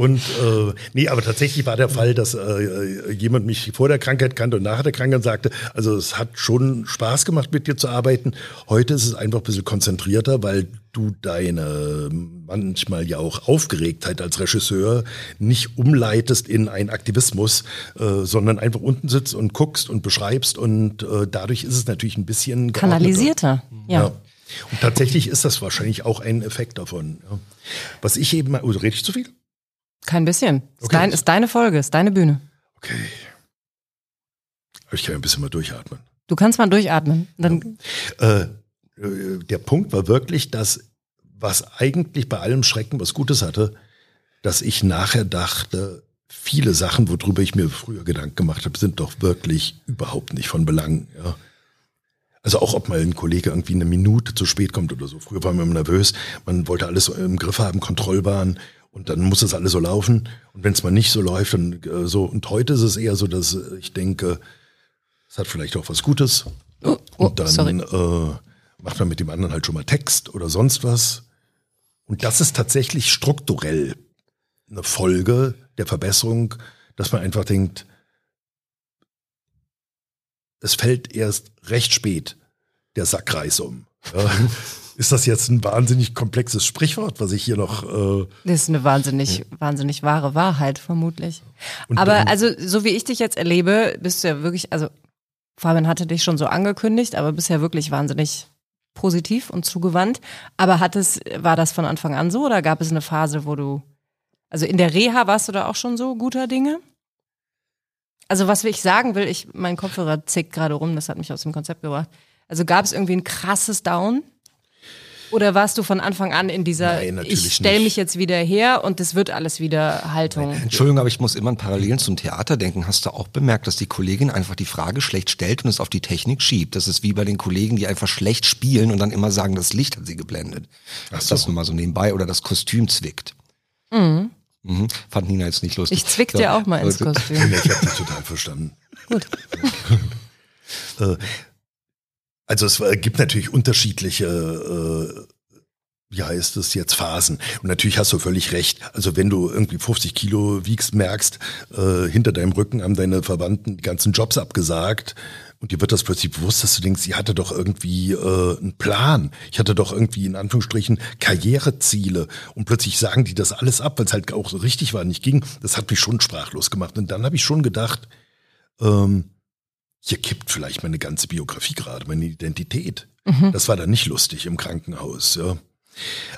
Und äh, nee, aber tatsächlich war der Fall, dass äh, jemand mich vor der Krankheit kannte und nach der Krankheit sagte, also es hat schon Spaß gemacht, mit dir zu arbeiten. Heute ist es einfach ein bisschen konzentrierter, weil du deine manchmal ja auch Aufgeregtheit als Regisseur nicht umleitest in einen Aktivismus, äh, sondern einfach unten sitzt und guckst und beschreibst und äh, dadurch ist es natürlich ein bisschen kanalisierter. Ja. ja. Und tatsächlich ist das wahrscheinlich auch ein Effekt davon. Ja. Was ich eben, oh, rede ich zu viel? Kein bisschen. Okay. Ist, dein, ist deine Folge, ist deine Bühne. Okay. Aber ich kann ein bisschen mal durchatmen. Du kannst mal durchatmen. Dann ja. äh, äh, der Punkt war wirklich, dass was eigentlich bei allem Schrecken was Gutes hatte, dass ich nachher dachte, viele Sachen, worüber ich mir früher Gedanken gemacht habe, sind doch wirklich überhaupt nicht von Belang. Ja. Also auch ob mal ein Kollege irgendwie eine Minute zu spät kommt oder so. Früher war man immer nervös, man wollte alles im Griff haben, Kontrollbahn und dann muss das alles so laufen. Und wenn es mal nicht so läuft, dann äh, so. Und heute ist es eher so, dass ich denke, es hat vielleicht auch was Gutes. Oh, oh, und dann äh, macht man mit dem anderen halt schon mal Text oder sonst was. Und das ist tatsächlich strukturell eine Folge der Verbesserung, dass man einfach denkt, es fällt erst recht spät der Sackreis um. Ist das jetzt ein wahnsinnig komplexes Sprichwort, was ich hier noch. Äh das ist eine wahnsinnig, wahnsinnig wahre Wahrheit, vermutlich. Und aber also, so wie ich dich jetzt erlebe, bist du ja wirklich, also Fabian hatte dich schon so angekündigt, aber bist ja wirklich wahnsinnig positiv und zugewandt. Aber hat es, war das von Anfang an so oder gab es eine Phase, wo du, also in der Reha warst du da auch schon so guter Dinge? Also was ich sagen will, ich, mein Kopfhörer zickt gerade rum, das hat mich aus dem Konzept gebracht. Also gab es irgendwie ein krasses Down? Oder warst du von Anfang an in dieser, Nein, ich stelle mich jetzt wieder her und das wird alles wieder Haltung? Entschuldigung, aber ich muss immer an Parallelen zum Theater denken. Hast du auch bemerkt, dass die Kollegin einfach die Frage schlecht stellt und es auf die Technik schiebt? Das ist wie bei den Kollegen, die einfach schlecht spielen und dann immer sagen, das Licht hat sie geblendet. Ach so. Das nur mal so nebenbei oder das Kostüm zwickt. Mhm. Mhm. Fand Nina jetzt nicht lustig. Ich zwick dir auch mal ins Kostüm. (laughs) ich habe dich total verstanden. Gut. (laughs) Äh, also es gibt natürlich unterschiedliche, äh, wie heißt es jetzt, Phasen. Und natürlich hast du völlig recht. Also wenn du irgendwie 50 Kilo wiegst, merkst, äh, hinter deinem Rücken haben deine Verwandten die ganzen Jobs abgesagt. Und dir wird das plötzlich bewusst, dass du denkst, ich hatte doch irgendwie äh, einen Plan. Ich hatte doch irgendwie in Anführungsstrichen Karriereziele. Und plötzlich sagen die das alles ab, weil es halt auch so richtig war, nicht ging. Das hat mich schon sprachlos gemacht. Und dann habe ich schon gedacht, ähm, hier kippt vielleicht meine ganze Biografie gerade, meine Identität. Mhm. Das war dann nicht lustig im Krankenhaus, ja.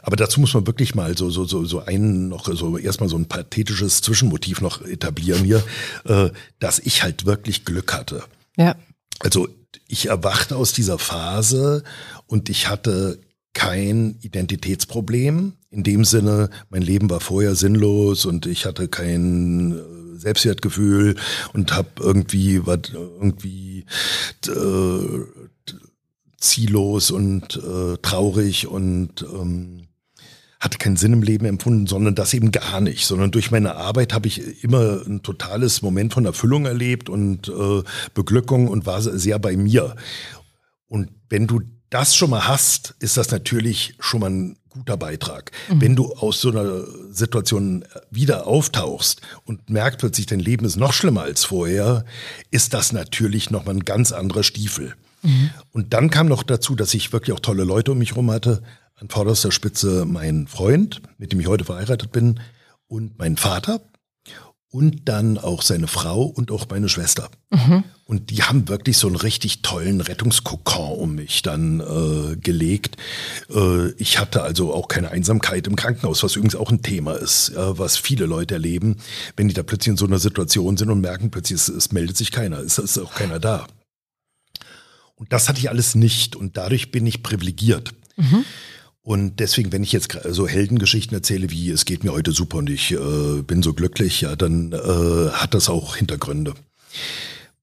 Aber dazu muss man wirklich mal so, so, so, so einen noch, so erstmal so ein pathetisches Zwischenmotiv noch etablieren hier, äh, dass ich halt wirklich Glück hatte. Ja. Also ich erwachte aus dieser Phase und ich hatte kein Identitätsproblem. In dem Sinne, mein Leben war vorher sinnlos und ich hatte kein äh, Selbstwertgefühl und habe irgendwie was irgendwie äh, ziellos und äh, traurig und ähm, hatte keinen Sinn im Leben empfunden, sondern das eben gar nicht, sondern durch meine Arbeit habe ich immer ein totales Moment von Erfüllung erlebt und äh, Beglückung und war sehr bei mir. Und wenn du das schon mal hast, ist das natürlich schon mal ein guter Beitrag. Mhm. Wenn du aus so einer Situation wieder auftauchst und merkst plötzlich, dein Leben ist noch schlimmer als vorher, ist das natürlich noch mal ein ganz anderer Stiefel. Mhm. Und dann kam noch dazu, dass ich wirklich auch tolle Leute um mich herum hatte. An vorderster Spitze mein Freund, mit dem ich heute verheiratet bin, und mein Vater, und dann auch seine Frau und auch meine Schwester. Mhm. Und die haben wirklich so einen richtig tollen Rettungskokon um mich dann äh, gelegt. Äh, ich hatte also auch keine Einsamkeit im Krankenhaus, was übrigens auch ein Thema ist, äh, was viele Leute erleben, wenn die da plötzlich in so einer Situation sind und merken plötzlich, es, es meldet sich keiner, es ist auch keiner da. Und das hatte ich alles nicht und dadurch bin ich privilegiert. Mhm. Und deswegen, wenn ich jetzt so Heldengeschichten erzähle, wie es geht mir heute super und ich äh, bin so glücklich, ja, dann äh, hat das auch Hintergründe.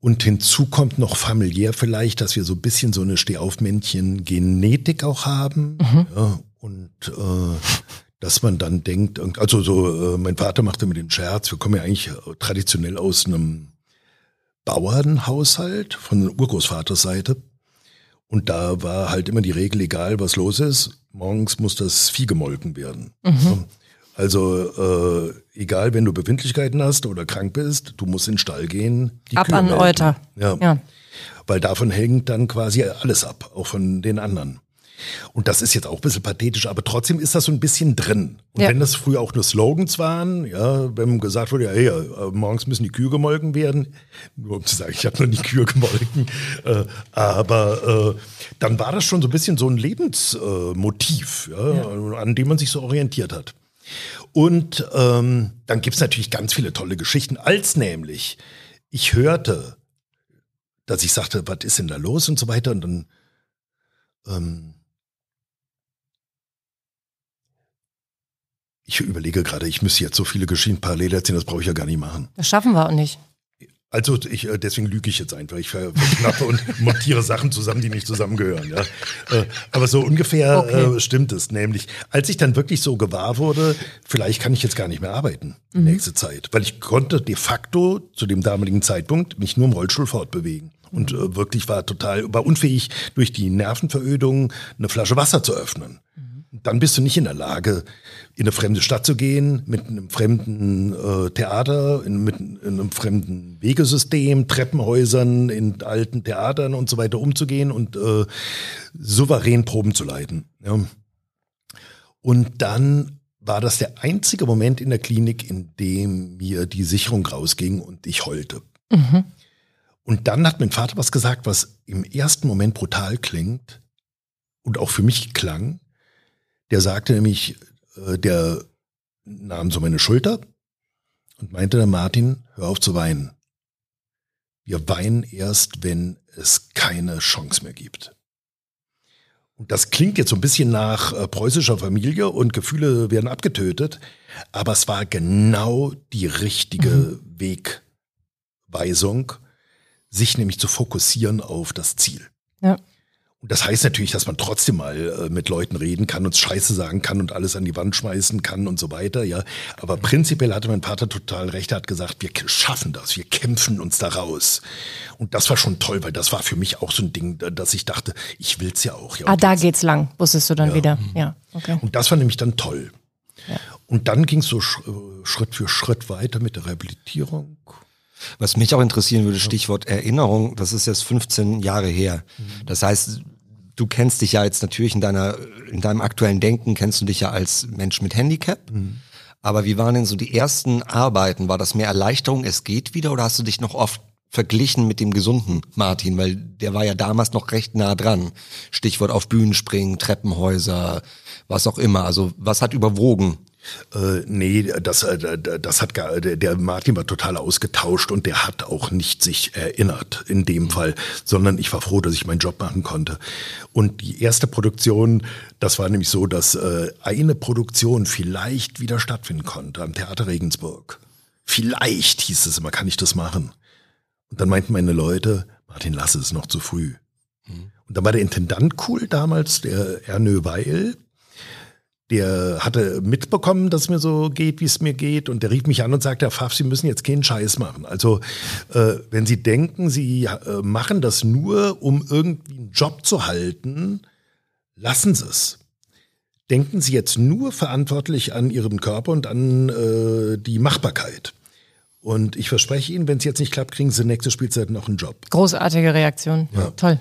Und hinzu kommt noch familiär vielleicht, dass wir so ein bisschen so eine Stehaufmännchen-Genetik auch haben. Mhm. Ja, und äh, dass man dann denkt, also so, äh, mein Vater machte mir den Scherz, wir kommen ja eigentlich traditionell aus einem Bauernhaushalt von Urgroßvaters Seite. Und da war halt immer die Regel, egal was los ist, morgens muss das Vieh gemolken werden. Mhm. Also äh, egal, wenn du Befindlichkeiten hast oder krank bist, du musst in den Stall gehen. ab Kühe an melden. Euter. Ja. ja. Weil davon hängt dann quasi alles ab, auch von den anderen. Und das ist jetzt auch ein bisschen pathetisch, aber trotzdem ist das so ein bisschen drin. Und ja. wenn das früher auch nur Slogans waren, ja, wenn gesagt wurde, ja, hey, äh, morgens müssen die Kühe gemolken werden, nur um zu sagen, ich habe noch nie Kühe gemolken, äh, aber äh, dann war das schon so ein bisschen so ein Lebensmotiv, ja, ja. an dem man sich so orientiert hat. Und ähm, dann gibt's natürlich ganz viele tolle Geschichten, als nämlich ich hörte, dass ich sagte, was ist denn da los und so weiter. Und dann ähm, Ich überlege gerade, ich müsste jetzt so viele Geschichten parallel erzählen, das brauche ich ja gar nicht machen. Das schaffen wir auch nicht. Also ich, äh, deswegen lüge ich jetzt einfach. Ich verknappe und (laughs) montiere Sachen zusammen, die nicht zusammengehören. Ja. Äh, aber so ungefähr okay. Äh, stimmt es. Nämlich, als ich dann wirklich so gewahr wurde, vielleicht kann ich jetzt gar nicht mehr arbeiten mhm. nächste Zeit. Weil ich konnte de facto zu dem damaligen Zeitpunkt mich nur im Rollstuhl fortbewegen. Und äh, wirklich war total, war unfähig, durch die Nervenverödung eine Flasche Wasser zu öffnen. Mhm dann bist du nicht in der Lage, in eine fremde Stadt zu gehen, mit einem fremden äh, Theater, in, mit in einem fremden Wegesystem, Treppenhäusern, in alten Theatern und so weiter umzugehen und äh, souverän Proben zu leiten. Ja. Und dann war das der einzige Moment in der Klinik, in dem mir die Sicherung rausging und ich heulte. Mhm. Und dann hat mein Vater was gesagt, was im ersten Moment brutal klingt und auch für mich klang. Der sagte nämlich, der nahm so meine Schulter und meinte der Martin, hör auf zu weinen. Wir weinen erst, wenn es keine Chance mehr gibt. Und das klingt jetzt so ein bisschen nach äh, preußischer Familie und Gefühle werden abgetötet, aber es war genau die richtige mhm. Wegweisung, sich nämlich zu fokussieren auf das Ziel. Ja. Und das heißt natürlich, dass man trotzdem mal äh, mit Leuten reden kann und Scheiße sagen kann und alles an die Wand schmeißen kann und so weiter, ja. Aber prinzipiell hatte mein Vater total recht, er hat gesagt, wir schaffen das, wir kämpfen uns da raus. Und das war schon toll, weil das war für mich auch so ein Ding, dass ich dachte, ich will's ja auch. Ja, ah, da geht's lang, wusstest du dann ja. wieder. Ja, okay. Und das war nämlich dann toll. Ja. Und dann ging's so äh, Schritt für Schritt weiter mit der Rehabilitierung. Was mich auch interessieren würde, Stichwort Erinnerung, das ist jetzt 15 Jahre her. Mhm. Das heißt, du kennst dich ja jetzt natürlich in deiner, in deinem aktuellen Denken, kennst du dich ja als Mensch mit Handicap. Mhm. Aber wie waren denn so die ersten Arbeiten? War das mehr Erleichterung, es geht wieder oder hast du dich noch oft verglichen mit dem gesunden Martin? Weil der war ja damals noch recht nah dran. Stichwort auf Bühnen springen, Treppenhäuser, was auch immer. Also was hat überwogen? Äh, nee, das, äh, das hat gar, der Martin war total ausgetauscht und der hat auch nicht sich erinnert in dem mhm. Fall, sondern ich war froh, dass ich meinen Job machen konnte. Und die erste Produktion, das war nämlich so, dass äh, eine Produktion vielleicht wieder stattfinden konnte am Theater Regensburg. Vielleicht hieß es immer, kann ich das machen? Und dann meinten meine Leute, Martin, lass es noch zu früh. Mhm. Und dann war der Intendant cool damals, der Ernö Weil, der hatte mitbekommen, dass es mir so geht, wie es mir geht. Und der rief mich an und sagte, Herr Pfaff, Sie müssen jetzt keinen Scheiß machen. Also äh, wenn Sie denken, Sie äh, machen das nur, um irgendwie einen Job zu halten, lassen Sie es. Denken Sie jetzt nur verantwortlich an Ihrem Körper und an äh, die Machbarkeit. Und ich verspreche Ihnen, wenn es jetzt nicht klappt, kriegen Sie nächste Spielzeit noch einen Job. Großartige Reaktion. Ja. Toll.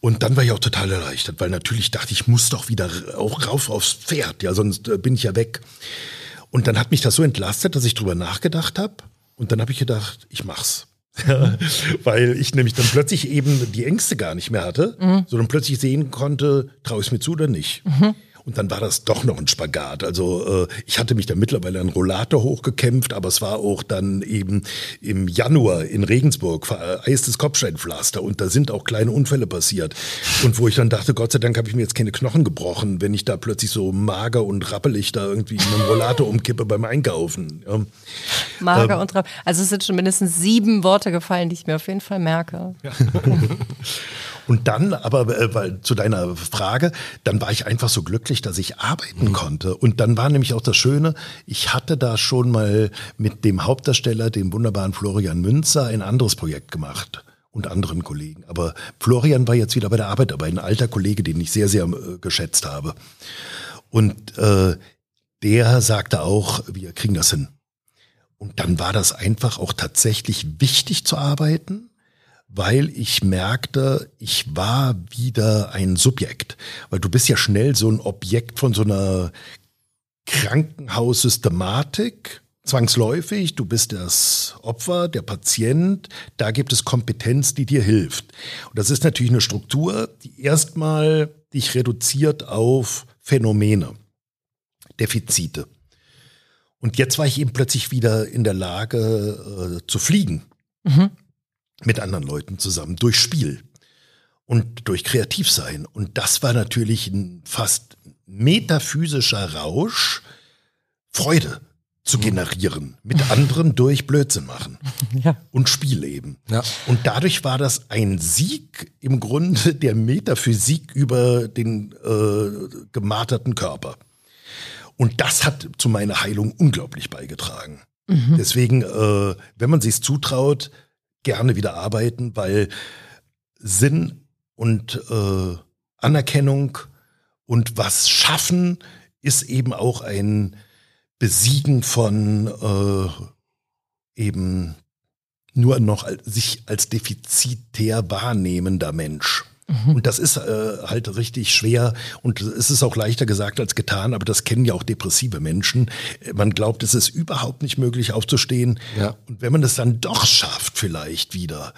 Und dann war ich auch total erleichtert, weil natürlich dachte ich, muss doch wieder auch rauf aufs Pferd, ja, sonst äh, bin ich ja weg. Und dann hat mich das so entlastet, dass ich drüber nachgedacht habe. Und dann habe ich gedacht, ich mach's. (laughs) weil ich nämlich dann plötzlich eben die Ängste gar nicht mehr hatte, mhm. sondern plötzlich sehen konnte, traue ich mir zu oder nicht. Mhm. Und dann war das doch noch ein Spagat. Also äh, ich hatte mich da mittlerweile an Rollator hochgekämpft, aber es war auch dann eben im Januar in Regensburg vereistes Kopfsteinpflaster und da sind auch kleine Unfälle passiert. Und wo ich dann dachte, Gott sei Dank habe ich mir jetzt keine Knochen gebrochen, wenn ich da plötzlich so mager und rappelig da irgendwie in einem Rollator umkippe beim Einkaufen. Ja. Mager ähm, und rappelig. Also es sind schon mindestens sieben Worte gefallen, die ich mir auf jeden Fall merke. Ja. (laughs) Und dann, aber äh, weil, zu deiner Frage, dann war ich einfach so glücklich, dass ich arbeiten mhm. konnte. Und dann war nämlich auch das Schöne, ich hatte da schon mal mit dem Hauptdarsteller, dem wunderbaren Florian Münzer, ein anderes Projekt gemacht und anderen Kollegen. Aber Florian war jetzt wieder bei der Arbeit, aber ein alter Kollege, den ich sehr, sehr äh, geschätzt habe. Und äh, der sagte auch, wir kriegen das hin. Und dann war das einfach auch tatsächlich wichtig zu arbeiten, weil ich merkte, ich war wieder ein Subjekt. Weil du bist ja schnell so ein Objekt von so einer Krankenhaussystematik, zwangsläufig, du bist das Opfer, der Patient, da gibt es Kompetenz, die dir hilft. Und das ist natürlich eine Struktur, die erstmal dich reduziert auf Phänomene, Defizite. Und jetzt war ich eben plötzlich wieder in der Lage äh, zu fliegen. Mhm. Mit anderen Leuten zusammen, durch Spiel und durch Kreativsein. Und das war natürlich ein fast metaphysischer Rausch, Freude zu mhm. generieren, mit anderen durch Blödsinn machen (laughs) ja. und Spiel eben. Ja. Und dadurch war das ein Sieg im Grunde (laughs) der Metaphysik über den äh, gemarterten Körper. Und das hat zu meiner Heilung unglaublich beigetragen. Mhm. Deswegen, äh, wenn man sich zutraut, gerne wieder arbeiten, weil Sinn und äh, Anerkennung und was schaffen ist eben auch ein Besiegen von äh, eben nur noch sich als defizitär wahrnehmender Mensch. Mhm. Und das ist äh, halt richtig schwer und es ist auch leichter gesagt als getan, aber das kennen ja auch depressive Menschen. Man glaubt, es ist überhaupt nicht möglich aufzustehen. Ja. Und wenn man es dann doch schafft, vielleicht wieder,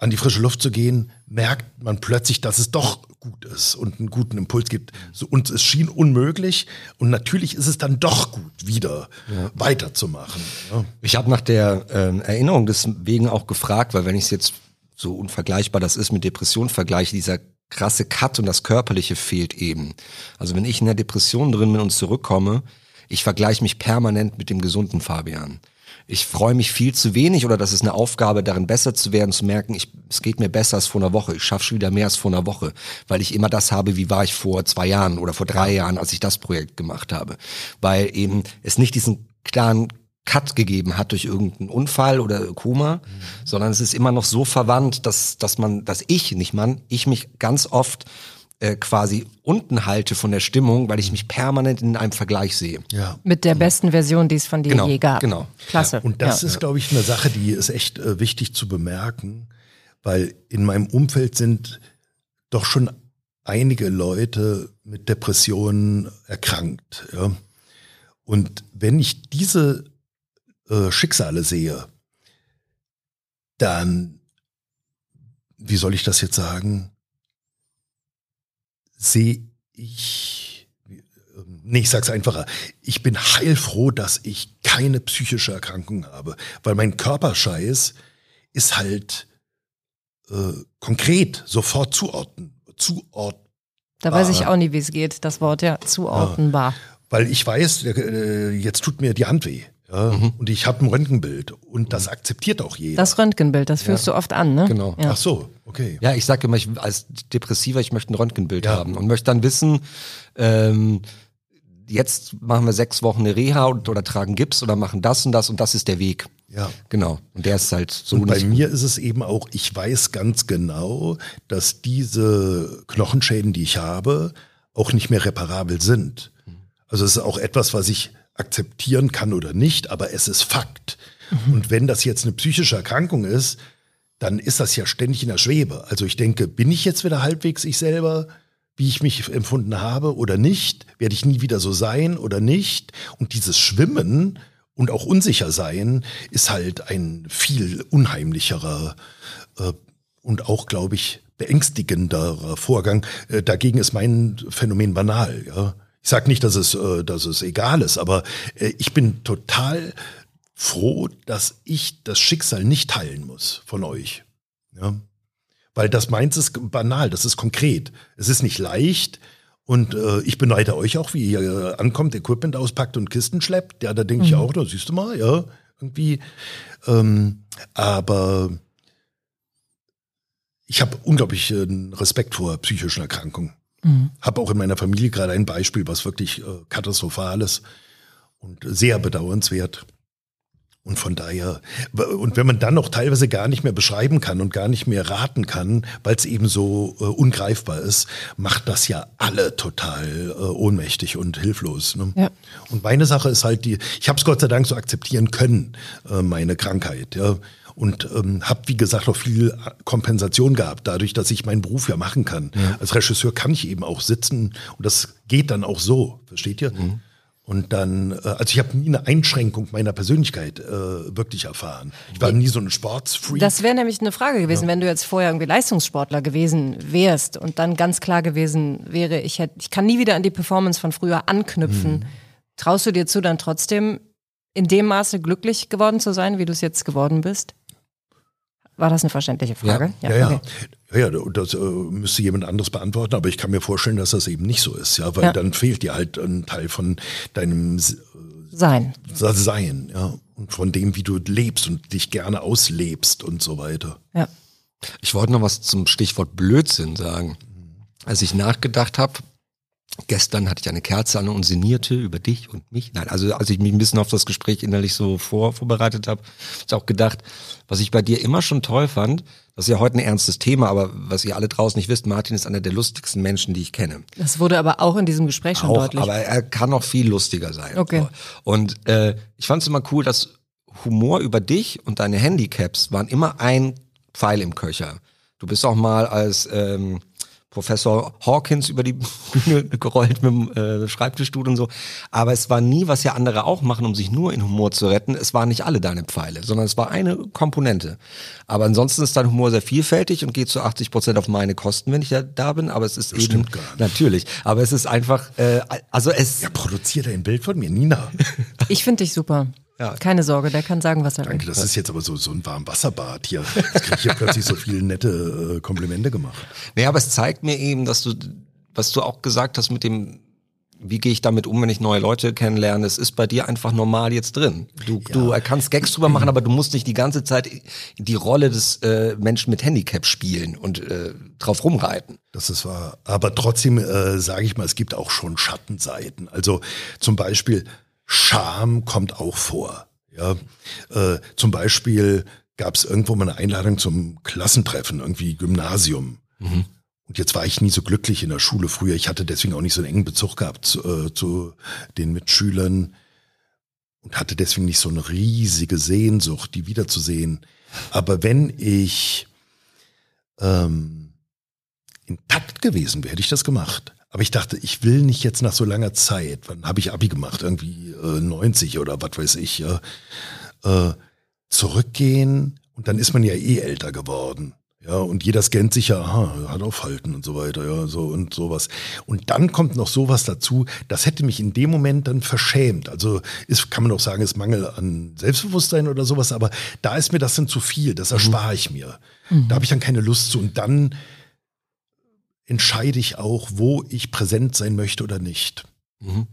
an die frische Luft zu gehen, merkt man plötzlich, dass es doch gut ist und einen guten Impuls gibt. So, und es schien unmöglich und natürlich ist es dann doch gut, wieder ja. weiterzumachen. Ja. Ich habe nach der äh, Erinnerung deswegen auch gefragt, weil wenn ich es jetzt so unvergleichbar das ist mit Depression vergleiche, dieser krasse Cut und das Körperliche fehlt eben. Also wenn ich in der Depression drin bin und zurückkomme, ich vergleiche mich permanent mit dem gesunden Fabian. Ich freue mich viel zu wenig oder das ist eine Aufgabe, darin besser zu werden, zu merken, ich, es geht mir besser als vor einer Woche. Ich schaffe schon wieder mehr als vor einer Woche, weil ich immer das habe, wie war ich vor zwei Jahren oder vor drei Jahren, als ich das Projekt gemacht habe. Weil eben es nicht diesen klaren Cut gegeben hat durch irgendeinen Unfall oder Koma, mhm. sondern es ist immer noch so verwandt, dass, dass man, dass ich, nicht man, ich mich ganz oft äh, quasi unten halte von der Stimmung, weil ich mich permanent in einem Vergleich sehe. Ja. Mit der besten Version, die es von dir genau, je gab. Genau. Klasse. Ja. Und das ja. ist, glaube ich, eine Sache, die ist echt äh, wichtig zu bemerken, weil in meinem Umfeld sind doch schon einige Leute mit Depressionen erkrankt. Ja? Und wenn ich diese äh, Schicksale sehe, dann, wie soll ich das jetzt sagen, sehe ich, nee, ich sag's einfacher, ich bin heilfroh, dass ich keine psychische Erkrankung habe, weil mein Körperscheiß ist halt äh, konkret sofort zuordnen, zuordnen. Da weiß ich auch nie, wie es geht, das Wort, ja, zuordnenbar. Ja, weil ich weiß, äh, jetzt tut mir die Hand weh. Ja, mhm. Und ich habe ein Röntgenbild und das akzeptiert auch jeder. Das Röntgenbild, das führst ja. du oft an, ne? Genau. Ja. Ach so, okay. Ja, ich sage immer, ich, als Depressiver, ich möchte ein Röntgenbild haben und möchte dann wissen, ähm, jetzt machen wir sechs Wochen eine Reha oder tragen Gips oder machen das und das und das ist der Weg. Ja. Genau. Und der ist halt so. Und bei mir ist es eben auch, ich weiß ganz genau, dass diese Knochenschäden, die ich habe, auch nicht mehr reparabel sind. Mhm. Also es ist auch etwas, was ich akzeptieren kann oder nicht, aber es ist Fakt. Mhm. Und wenn das jetzt eine psychische Erkrankung ist, dann ist das ja ständig in der Schwebe. Also ich denke, bin ich jetzt wieder halbwegs ich selber, wie ich mich empfunden habe oder nicht? Werde ich nie wieder so sein oder nicht? Und dieses Schwimmen und auch unsicher sein ist halt ein viel unheimlicherer äh, und auch, glaube ich, beängstigenderer Vorgang. Äh, dagegen ist mein Phänomen banal. Ja? Ich sage nicht, dass es, äh, dass es egal ist, aber äh, ich bin total froh, dass ich das Schicksal nicht teilen muss von euch. Ja? Weil das meins ist banal, das ist konkret. Es ist nicht leicht. Und äh, ich beneide euch auch, wie ihr äh, ankommt, Equipment auspackt und Kisten schleppt. Ja, da denke mhm. ich auch, da siehst du mal, ja, irgendwie. Ähm, aber ich habe unglaublich äh, Respekt vor psychischen Erkrankungen. Mhm. Habe auch in meiner Familie gerade ein Beispiel, was wirklich äh, katastrophal ist und sehr bedauernswert. Und von daher, und wenn man dann noch teilweise gar nicht mehr beschreiben kann und gar nicht mehr raten kann, weil es eben so äh, ungreifbar ist, macht das ja alle total äh, ohnmächtig und hilflos. Ne? Ja. Und meine Sache ist halt die, ich habe es Gott sei Dank so akzeptieren können, äh, meine Krankheit. Ja und ähm, habe, wie gesagt, auch viel Kompensation gehabt, dadurch, dass ich meinen Beruf ja machen kann. Ja. Als Regisseur kann ich eben auch sitzen und das geht dann auch so, versteht ihr? Mhm. Und dann, äh, also ich habe nie eine Einschränkung meiner Persönlichkeit äh, wirklich erfahren. Ich war nie so ein Sportsfreak. Das wäre nämlich eine Frage gewesen, ja. wenn du jetzt vorher irgendwie Leistungssportler gewesen wärst und dann ganz klar gewesen wäre, ich hätte, ich kann nie wieder an die Performance von früher anknüpfen. Hm. Traust du dir zu, dann trotzdem in dem Maße glücklich geworden zu sein, wie du es jetzt geworden bist? War das eine verständliche Frage? Ja, ja. ja, okay. ja. ja das äh, müsste jemand anderes beantworten, aber ich kann mir vorstellen, dass das eben nicht so ist, ja, weil ja. dann fehlt dir halt ein Teil von deinem Sein. Sein, ja. Und von dem, wie du lebst und dich gerne auslebst und so weiter. Ja. Ich wollte noch was zum Stichwort Blödsinn sagen. Als ich nachgedacht habe, Gestern hatte ich eine Kerze an und sinnierte über dich und mich. Nein, also als ich mich ein bisschen auf das Gespräch innerlich so vor, vorbereitet habe, habe ich auch gedacht, was ich bei dir immer schon toll fand, das ist ja heute ein ernstes Thema, aber was ihr alle draußen nicht wisst, Martin ist einer der lustigsten Menschen, die ich kenne. Das wurde aber auch in diesem Gespräch schon auch, deutlich. Aber er kann noch viel lustiger sein. Okay. Und äh, ich fand es immer cool, dass Humor über dich und deine Handicaps waren immer ein Pfeil im Köcher. Du bist auch mal als ähm, Professor Hawkins über die (laughs) Bühne gerollt mit dem äh, Schreibtischstuhl und so. Aber es war nie, was ja andere auch machen, um sich nur in Humor zu retten. Es waren nicht alle deine Pfeile, sondern es war eine Komponente. Aber ansonsten ist dein Humor sehr vielfältig und geht zu 80 Prozent auf meine Kosten, wenn ich ja da bin. Aber es ist das eben natürlich. Aber es ist einfach, äh, also es. Ja, produziert ein Bild von mir, Nina. Ich finde dich super. Ja. Keine Sorge, der kann sagen, was er will. Danke, das ist jetzt aber so, so ein Warmwasserbad hier. Jetzt kriege ich hier plötzlich so viele nette äh, Komplimente gemacht. Naja, aber es zeigt mir eben, dass du, was du auch gesagt hast mit dem, wie gehe ich damit um, wenn ich neue Leute kennenlerne? Es ist bei dir einfach normal jetzt drin. Du, ja. du kannst Gags drüber machen, aber du musst nicht die ganze Zeit die Rolle des äh, Menschen mit Handicap spielen und äh, drauf rumreiten. Das ist wahr. Aber trotzdem äh, sage ich mal, es gibt auch schon Schattenseiten. Also zum Beispiel Scham kommt auch vor. Ja, äh, zum Beispiel gab es irgendwo mal eine Einladung zum Klassentreffen, irgendwie Gymnasium. Mhm. Und jetzt war ich nie so glücklich in der Schule früher. Ich hatte deswegen auch nicht so einen engen Bezug gehabt zu, äh, zu den Mitschülern und hatte deswegen nicht so eine riesige Sehnsucht, die wiederzusehen. Aber wenn ich ähm, intakt gewesen wäre, hätte ich das gemacht. Aber ich dachte, ich will nicht jetzt nach so langer Zeit, wann habe ich Abi gemacht, irgendwie äh, 90 oder was weiß ich, ja, äh, zurückgehen und dann ist man ja eh älter geworden. Ja, und jeder scannt sich ja, aha, hat aufhalten und so weiter, ja, so und sowas. Und dann kommt noch sowas dazu, das hätte mich in dem Moment dann verschämt. Also ist, kann man auch sagen, ist Mangel an Selbstbewusstsein oder sowas, aber da ist mir das dann zu viel, das erspare ich mir. Mhm. Da habe ich dann keine Lust zu. Und dann entscheide ich auch, wo ich präsent sein möchte oder nicht. Mhm.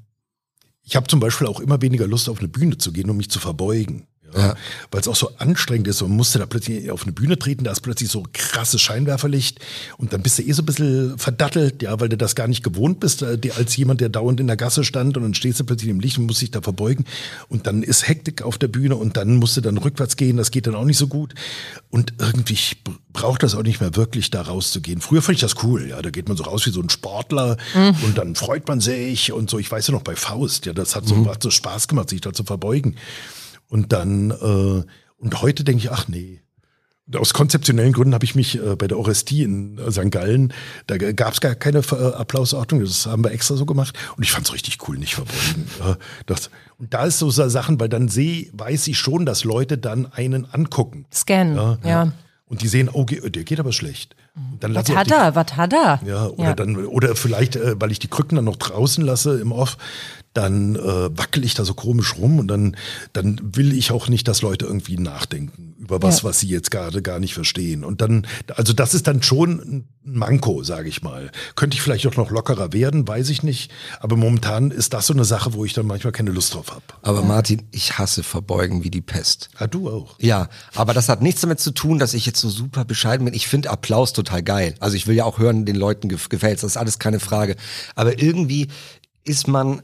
Ich habe zum Beispiel auch immer weniger Lust, auf eine Bühne zu gehen, um mich zu verbeugen. Ja. Weil es auch so anstrengend ist. Man musste da plötzlich auf eine Bühne treten, da ist plötzlich so krasses Scheinwerferlicht und dann bist du eh so ein bisschen verdattelt, ja, weil du das gar nicht gewohnt bist, äh, als jemand, der dauernd in der Gasse stand und dann stehst du plötzlich im Licht und musst dich da verbeugen und dann ist Hektik auf der Bühne und dann musst du dann rückwärts gehen, das geht dann auch nicht so gut und irgendwie braucht das auch nicht mehr wirklich, da rauszugehen. Früher fand ich das cool, ja, da geht man so raus wie so ein Sportler mhm. und dann freut man sich und so. Ich weiß ja noch bei Faust, ja, das hat so, mhm. hat so Spaß gemacht, sich da zu verbeugen. Und dann, äh, und heute denke ich, ach nee. Aus konzeptionellen Gründen habe ich mich äh, bei der Orestie in äh, St. Gallen, da gab es gar keine äh, Applausordnung, das haben wir extra so gemacht. Und ich fand es richtig cool, nicht verbeugen. (laughs) Ja, das, und da ist so Sachen, weil dann sehe, weiß ich schon, dass Leute dann einen angucken. Scannen, ja. ja. Und die sehen, oh, der geht aber schlecht. Dann was hat er? Was hat er? Ja, oder ja. dann, oder vielleicht, äh, weil ich die Krücken dann noch draußen lasse im Off, dann äh, wackel ich da so komisch rum und dann, dann will ich auch nicht, dass Leute irgendwie nachdenken über was, ja. was sie jetzt gerade gar nicht verstehen. Und dann, also das ist dann schon ein Manko, sage ich mal. Könnte ich vielleicht auch noch lockerer werden, weiß ich nicht. Aber momentan ist das so eine Sache, wo ich dann manchmal keine Lust drauf habe. Aber Martin, ich hasse Verbeugen wie die Pest. Ja, du auch. Ja, aber das hat nichts damit zu tun, dass ich jetzt so super bescheiden bin. Ich finde Applaus total geil. Also ich will ja auch hören, den Leuten gefällt Das ist alles keine Frage. Aber irgendwie ist man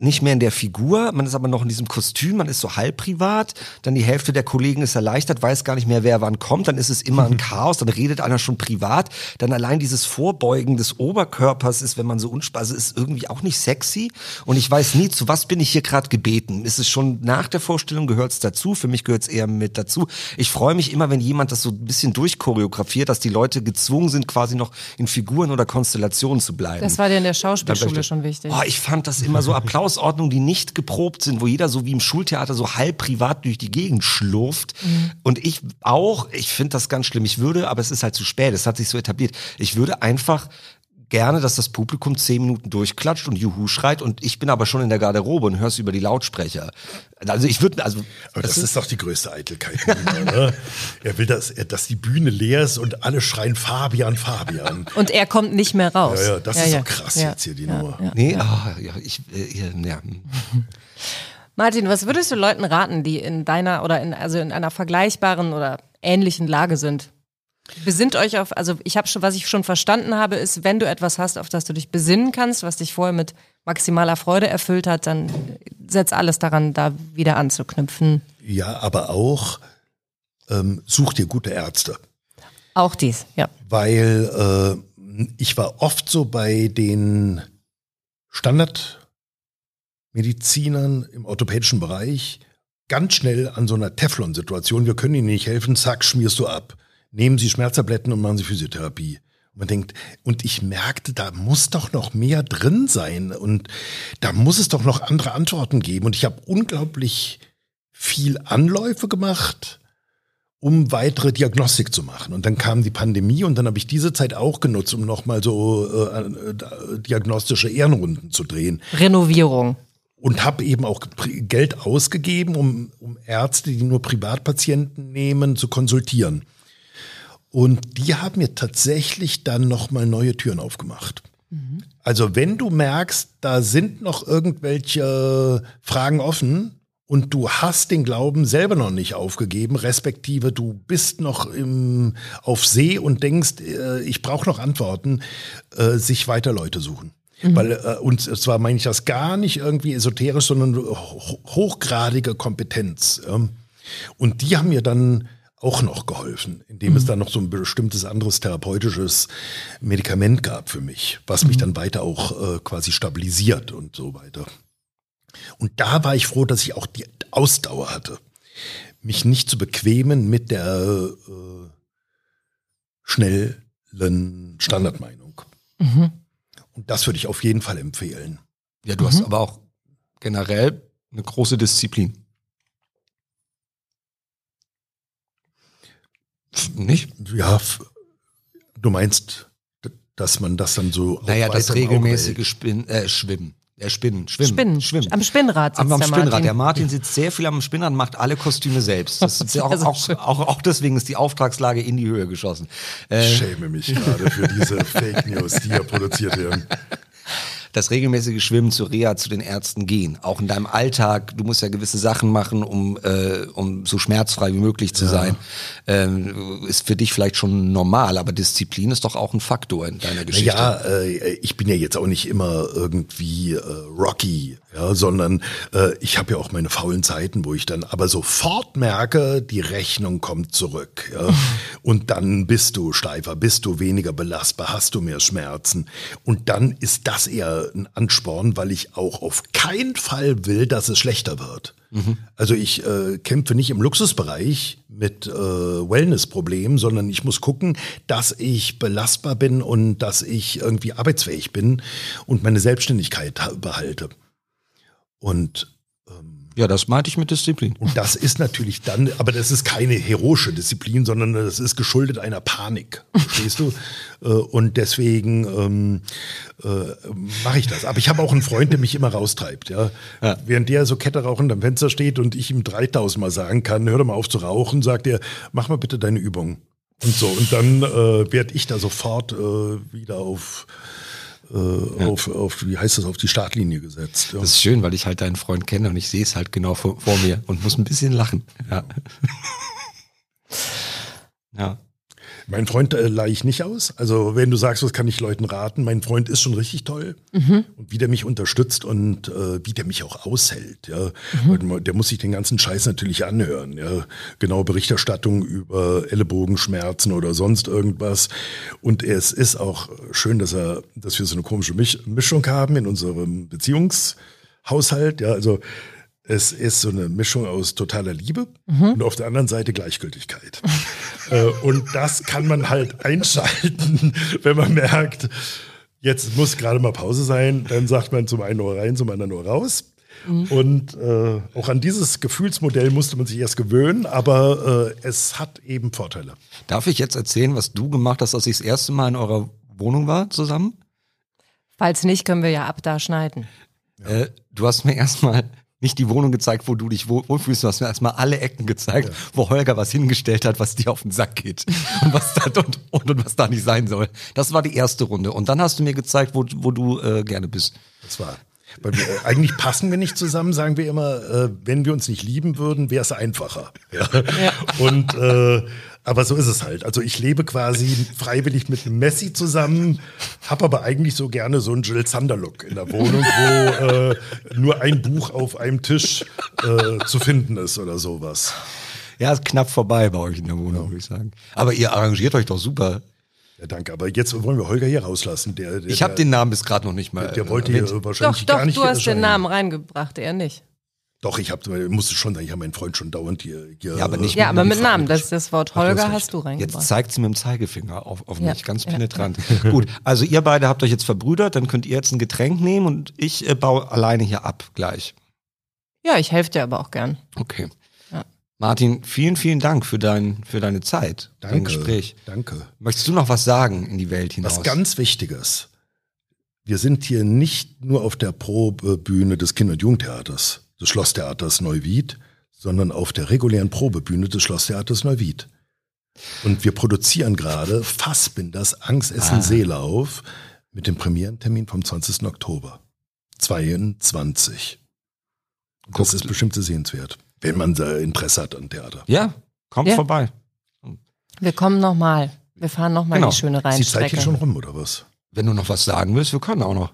nicht mehr in der Figur, man ist aber noch in diesem Kostüm, man ist so halb privat, dann die Hälfte der Kollegen ist erleichtert, weiß gar nicht mehr, wer wann kommt, dann ist es immer ein Chaos, dann redet einer schon privat, dann allein dieses Vorbeugen des Oberkörpers ist, wenn man so unspaß, also ist irgendwie auch nicht sexy und ich weiß nie, zu was bin ich hier gerade gebeten. Ist es schon nach der Vorstellung, gehört es dazu, für mich gehört es eher mit dazu. Ich freue mich immer, wenn jemand das so ein bisschen durchchoreografiert, dass die Leute gezwungen sind, quasi noch in Figuren oder Konstellationen zu bleiben. Das war dir in der Schauspielschule schon wichtig. Oh, ich fand das immer so (laughs) Applaus Hausordnungen, die nicht geprobt sind, wo jeder so wie im Schultheater so halb privat durch die Gegend schlurft. Mhm. Und ich auch, ich finde das ganz schlimm. Ich würde, aber es ist halt zu spät, es hat sich so etabliert. Ich würde einfach gerne, dass das Publikum zehn Minuten durchklatscht und Juhu schreit und ich bin aber schon in der Garderobe und hör's über die Lautsprecher. Also ich würde, also. Aber das, das ist doch die größte Eitelkeit. ne? (laughs) Er will, dass, dass die Bühne leer ist und alle schreien Fabian, Fabian. Und er kommt nicht mehr raus. Ja, ja, das ja, ist ja. so krass ja, jetzt hier, die ja, Nummer. Ja, nee, oh, ja, ich, äh, ja. (laughs) Martin, was würdest du Leuten raten, die in deiner oder in, also in einer vergleichbaren oder ähnlichen Lage sind? Besinnt euch auf, also ich habe schon, was ich schon verstanden habe, ist, wenn du etwas hast, auf das du dich besinnen kannst, was dich vorher mit maximaler Freude erfüllt hat, dann setz alles daran, da wieder anzuknüpfen. Ja, aber auch ähm, such dir gute Ärzte. Auch dies, ja. Weil äh, ich war oft so bei den Standardmedizinern im orthopädischen Bereich ganz schnell an so einer Teflon-Situation. Wir können Ihnen nicht helfen, zack, schmierst du ab nehmen Sie Schmerztabletten und machen Sie Physiotherapie. Und man denkt, und ich merkte, da muss doch noch mehr drin sein und da muss es doch noch andere Antworten geben. Und ich habe unglaublich viel Anläufe gemacht, um weitere Diagnostik zu machen. Und dann kam die Pandemie und dann habe ich diese Zeit auch genutzt, um nochmal so äh, diagnostische Ehrenrunden zu drehen. Renovierung. Und habe eben auch Geld ausgegeben, um, um Ärzte, die nur Privatpatienten nehmen, zu konsultieren. Und die haben mir tatsächlich dann nochmal neue Türen aufgemacht. Mhm. Also wenn du merkst, da sind noch irgendwelche Fragen offen und du hast den Glauben selber noch nicht aufgegeben, respektive du bist noch im, auf See und denkst, äh, ich brauche noch Antworten, äh, sich weiter Leute suchen. Mhm. Weil, äh, und zwar meine ich das gar nicht irgendwie esoterisch, sondern hochgradige Kompetenz. Und die haben mir dann auch noch geholfen, indem mhm. es dann noch so ein bestimmtes anderes therapeutisches Medikament gab für mich, was mhm. mich dann weiter auch äh, quasi stabilisiert und so weiter. Und da war ich froh, dass ich auch die Ausdauer hatte, mich nicht zu bequemen mit der äh, schnellen Standardmeinung. Mhm. Und das würde ich auf jeden Fall empfehlen. Ja, du hast mhm. aber auch generell eine große Disziplin. Nicht? Ja, du meinst, dass man das dann so. Naja, das regelmäßige Spin, äh, Schwimmen. Äh, Spinnen, Schwimmen. Spinnen. Schwimmen. Am Spinnrad sitzt am, am der Spinnrad. Martin. Der Martin sitzt sehr viel am Spinnrad, macht alle Kostüme selbst. Das (laughs) ist auch, auch, auch, auch deswegen ist die Auftragslage in die Höhe geschossen. Äh, ich schäme mich gerade für diese (laughs) Fake News, die hier produziert werden das regelmäßige Schwimmen zur Reha zu den Ärzten gehen. Auch in deinem Alltag, du musst ja gewisse Sachen machen, um, äh, um so schmerzfrei wie möglich zu ja. sein. Ähm, ist für dich vielleicht schon normal, aber Disziplin ist doch auch ein Faktor in deiner Geschichte. Ja, äh, ich bin ja jetzt auch nicht immer irgendwie äh, Rocky, ja, sondern äh, ich habe ja auch meine faulen Zeiten, wo ich dann aber sofort merke, die Rechnung kommt zurück. Ja? Und dann bist du steifer, bist du weniger belastbar, hast du mehr Schmerzen. Und dann ist das eher ein Ansporn, weil ich auch auf keinen Fall will, dass es schlechter wird. Mhm. Also ich äh, kämpfe nicht im Luxusbereich mit äh, Wellnessproblemen, sondern ich muss gucken, dass ich belastbar bin und dass ich irgendwie arbeitsfähig bin und meine Selbstständigkeit behalte. Und ja, das meinte ich mit Disziplin. Und das ist natürlich dann, aber das ist keine heroische Disziplin, sondern das ist geschuldet einer Panik. Verstehst du? (laughs) Äh, und deswegen ähm, äh, mache ich das. Aber ich habe auch einen Freund, der mich immer raustreibt. Ja? ja. Während der so Kette rauchend am Fenster steht und ich ihm 3000 Mal sagen kann, hör doch mal auf zu rauchen, sagt er, mach mal bitte deine Übung. Und so. Und dann äh, werde ich da sofort äh, wieder auf äh, ja. auf, auf, wie heißt das, auf die Startlinie gesetzt. Ja. Das ist schön, weil ich halt deinen Freund kenne und ich sehe es halt genau vor, vor mir und muss ein bisschen lachen. Ja. (laughs) ja. Mein Freund äh, leih ich nicht aus. Also wenn du sagst, was kann ich Leuten raten, mein Freund ist schon richtig toll. Mhm. Und wie der mich unterstützt und äh, wie der mich auch aushält. Ja. Mhm. Der muss sich den ganzen Scheiß natürlich anhören. Ja. Genaue Berichterstattung über Ellenbogenschmerzen oder sonst irgendwas. Und es ist auch schön, dass er, dass wir so eine komische Mischung haben in unserem Beziehungshaushalt. Ja, also es ist so eine Mischung aus totaler Liebe mhm. und auf der anderen Seite Gleichgültigkeit. (laughs) äh, und das kann man halt (laughs) einschalten, wenn man merkt, jetzt muss gerade mal Pause sein. Dann sagt man zum einen Ohr rein, zum anderen Ohr raus. Mhm. Und äh, auch an dieses Gefühlsmodell musste man sich erst gewöhnen, aber äh, es hat eben Vorteile. Darf ich jetzt erzählen, was du gemacht hast, als ich das erste Mal in eurer Wohnung war zusammen? Falls nicht, können wir ja ab da schneiden. Ja. Äh, du hast mir erstmal nicht die Wohnung gezeigt, wo du dich wohlfühlst. Du hast mir erstmal alle Ecken gezeigt, ja. wo Holger was hingestellt hat, was dir auf den Sack geht (laughs) und was da und, und, und, was da nicht sein soll. Das war die erste Runde. Und dann hast du mir gezeigt, wo, wo du äh, gerne bist. Das war. Weil wir, äh, eigentlich passen wir nicht zusammen, sagen wir immer, äh, wenn wir uns nicht lieben würden, wäre es einfacher. Ja. ja. Und äh, aber so ist es halt. Also ich lebe quasi freiwillig mit einem Messi zusammen, habe aber eigentlich so gerne so einen Jill Sander-Look in der Wohnung, wo äh, nur ein Buch auf einem Tisch äh, zu finden ist oder sowas. Ja, ist knapp vorbei bei euch in der Wohnung, ja. würde ich sagen. Aber ihr arrangiert euch doch super. Ja, danke. Aber jetzt wollen wir Holger hier rauslassen. Der, der ich habe den Namen bis gerade noch nicht mal. Der, der wollte hier wahrscheinlich doch, gar nicht. Doch, du hast den Namen reingebracht, er nicht. Doch, ich habe, musste schon sagen, ich habe meinen Freund schon dauernd hier. hier ja, aber nicht ja, aber mit Namen. Das, das Wort Holger Ach, hast du reingebracht. Jetzt zeigt sie mit dem Zeigefinger auf, auf ja. mich, ganz penetrant. Ja. (laughs) Gut, also ihr beide habt euch jetzt verbrüdert, dann könnt ihr jetzt ein Getränk nehmen und ich äh, baue alleine hier ab gleich. Ja, ich helfe dir aber auch gern. Okay. Ja. Martin, vielen, vielen Dank für, dein, für deine Zeit, danke, dein Gespräch. Danke. Möchtest du noch was sagen in die Welt hinaus? Was ganz Wichtiges. Wir sind hier nicht nur auf der Probebühne des Kinder- und Jugendtheaters des Schlosstheaters Neuwied, sondern auf der regulären Probebühne des Schlosstheaters Neuwied. Und wir produzieren gerade Fassbinders Angstessen ah. Seelauf mit dem Premierentermin vom 20. Oktober 22. Das Guckt. ist bestimmt sehenswert, wenn man Interesse hat an Theater. Ja, kommt ja. vorbei. Wir kommen nochmal. Wir fahren nochmal genau. die schöne Rheinstrecke. Ist die Zeit hier schon rum, oder was? Wenn du noch was sagen willst, wir können auch noch.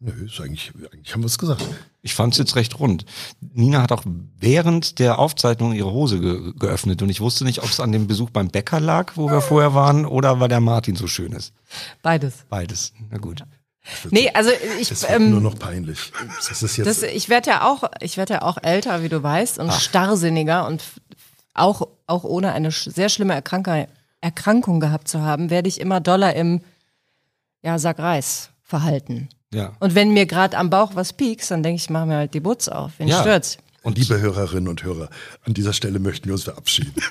Nö, ist eigentlich, eigentlich haben wir es gesagt. Ich fand es jetzt recht rund. Nina hat auch während der Aufzeichnung ihre Hose ge geöffnet und ich wusste nicht, ob es an dem Besuch beim Bäcker lag, wo wir vorher waren, oder weil der Martin so schön ist. Beides. Beides. Na gut. Nee, also ich das ähm, nur noch peinlich. Das ist jetzt das, ich werde ja auch, ich werde ja auch älter, wie du weißt, und Ach. starrsinniger und auch auch ohne eine sehr schlimme Erkrankung, Erkrankung gehabt zu haben, werde ich immer doller im ja Sack Reis verhalten. Ja. Und wenn mir gerade am Bauch was piekst, dann denke ich, mach mir halt die Butz auf. Wen ja. stört's? Und liebe Hörerinnen und Hörer, an dieser Stelle möchten wir uns verabschieden. (laughs)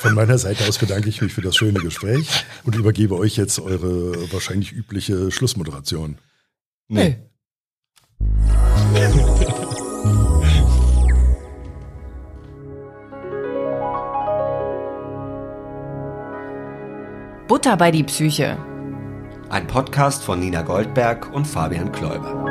Von meiner Seite aus bedanke ich mich für das schöne Gespräch und übergebe euch jetzt eure wahrscheinlich übliche Schlussmoderation. Nee. Hey. Butter bei die Psyche ein Podcast von Nina Goldberg und Fabian Kläuber.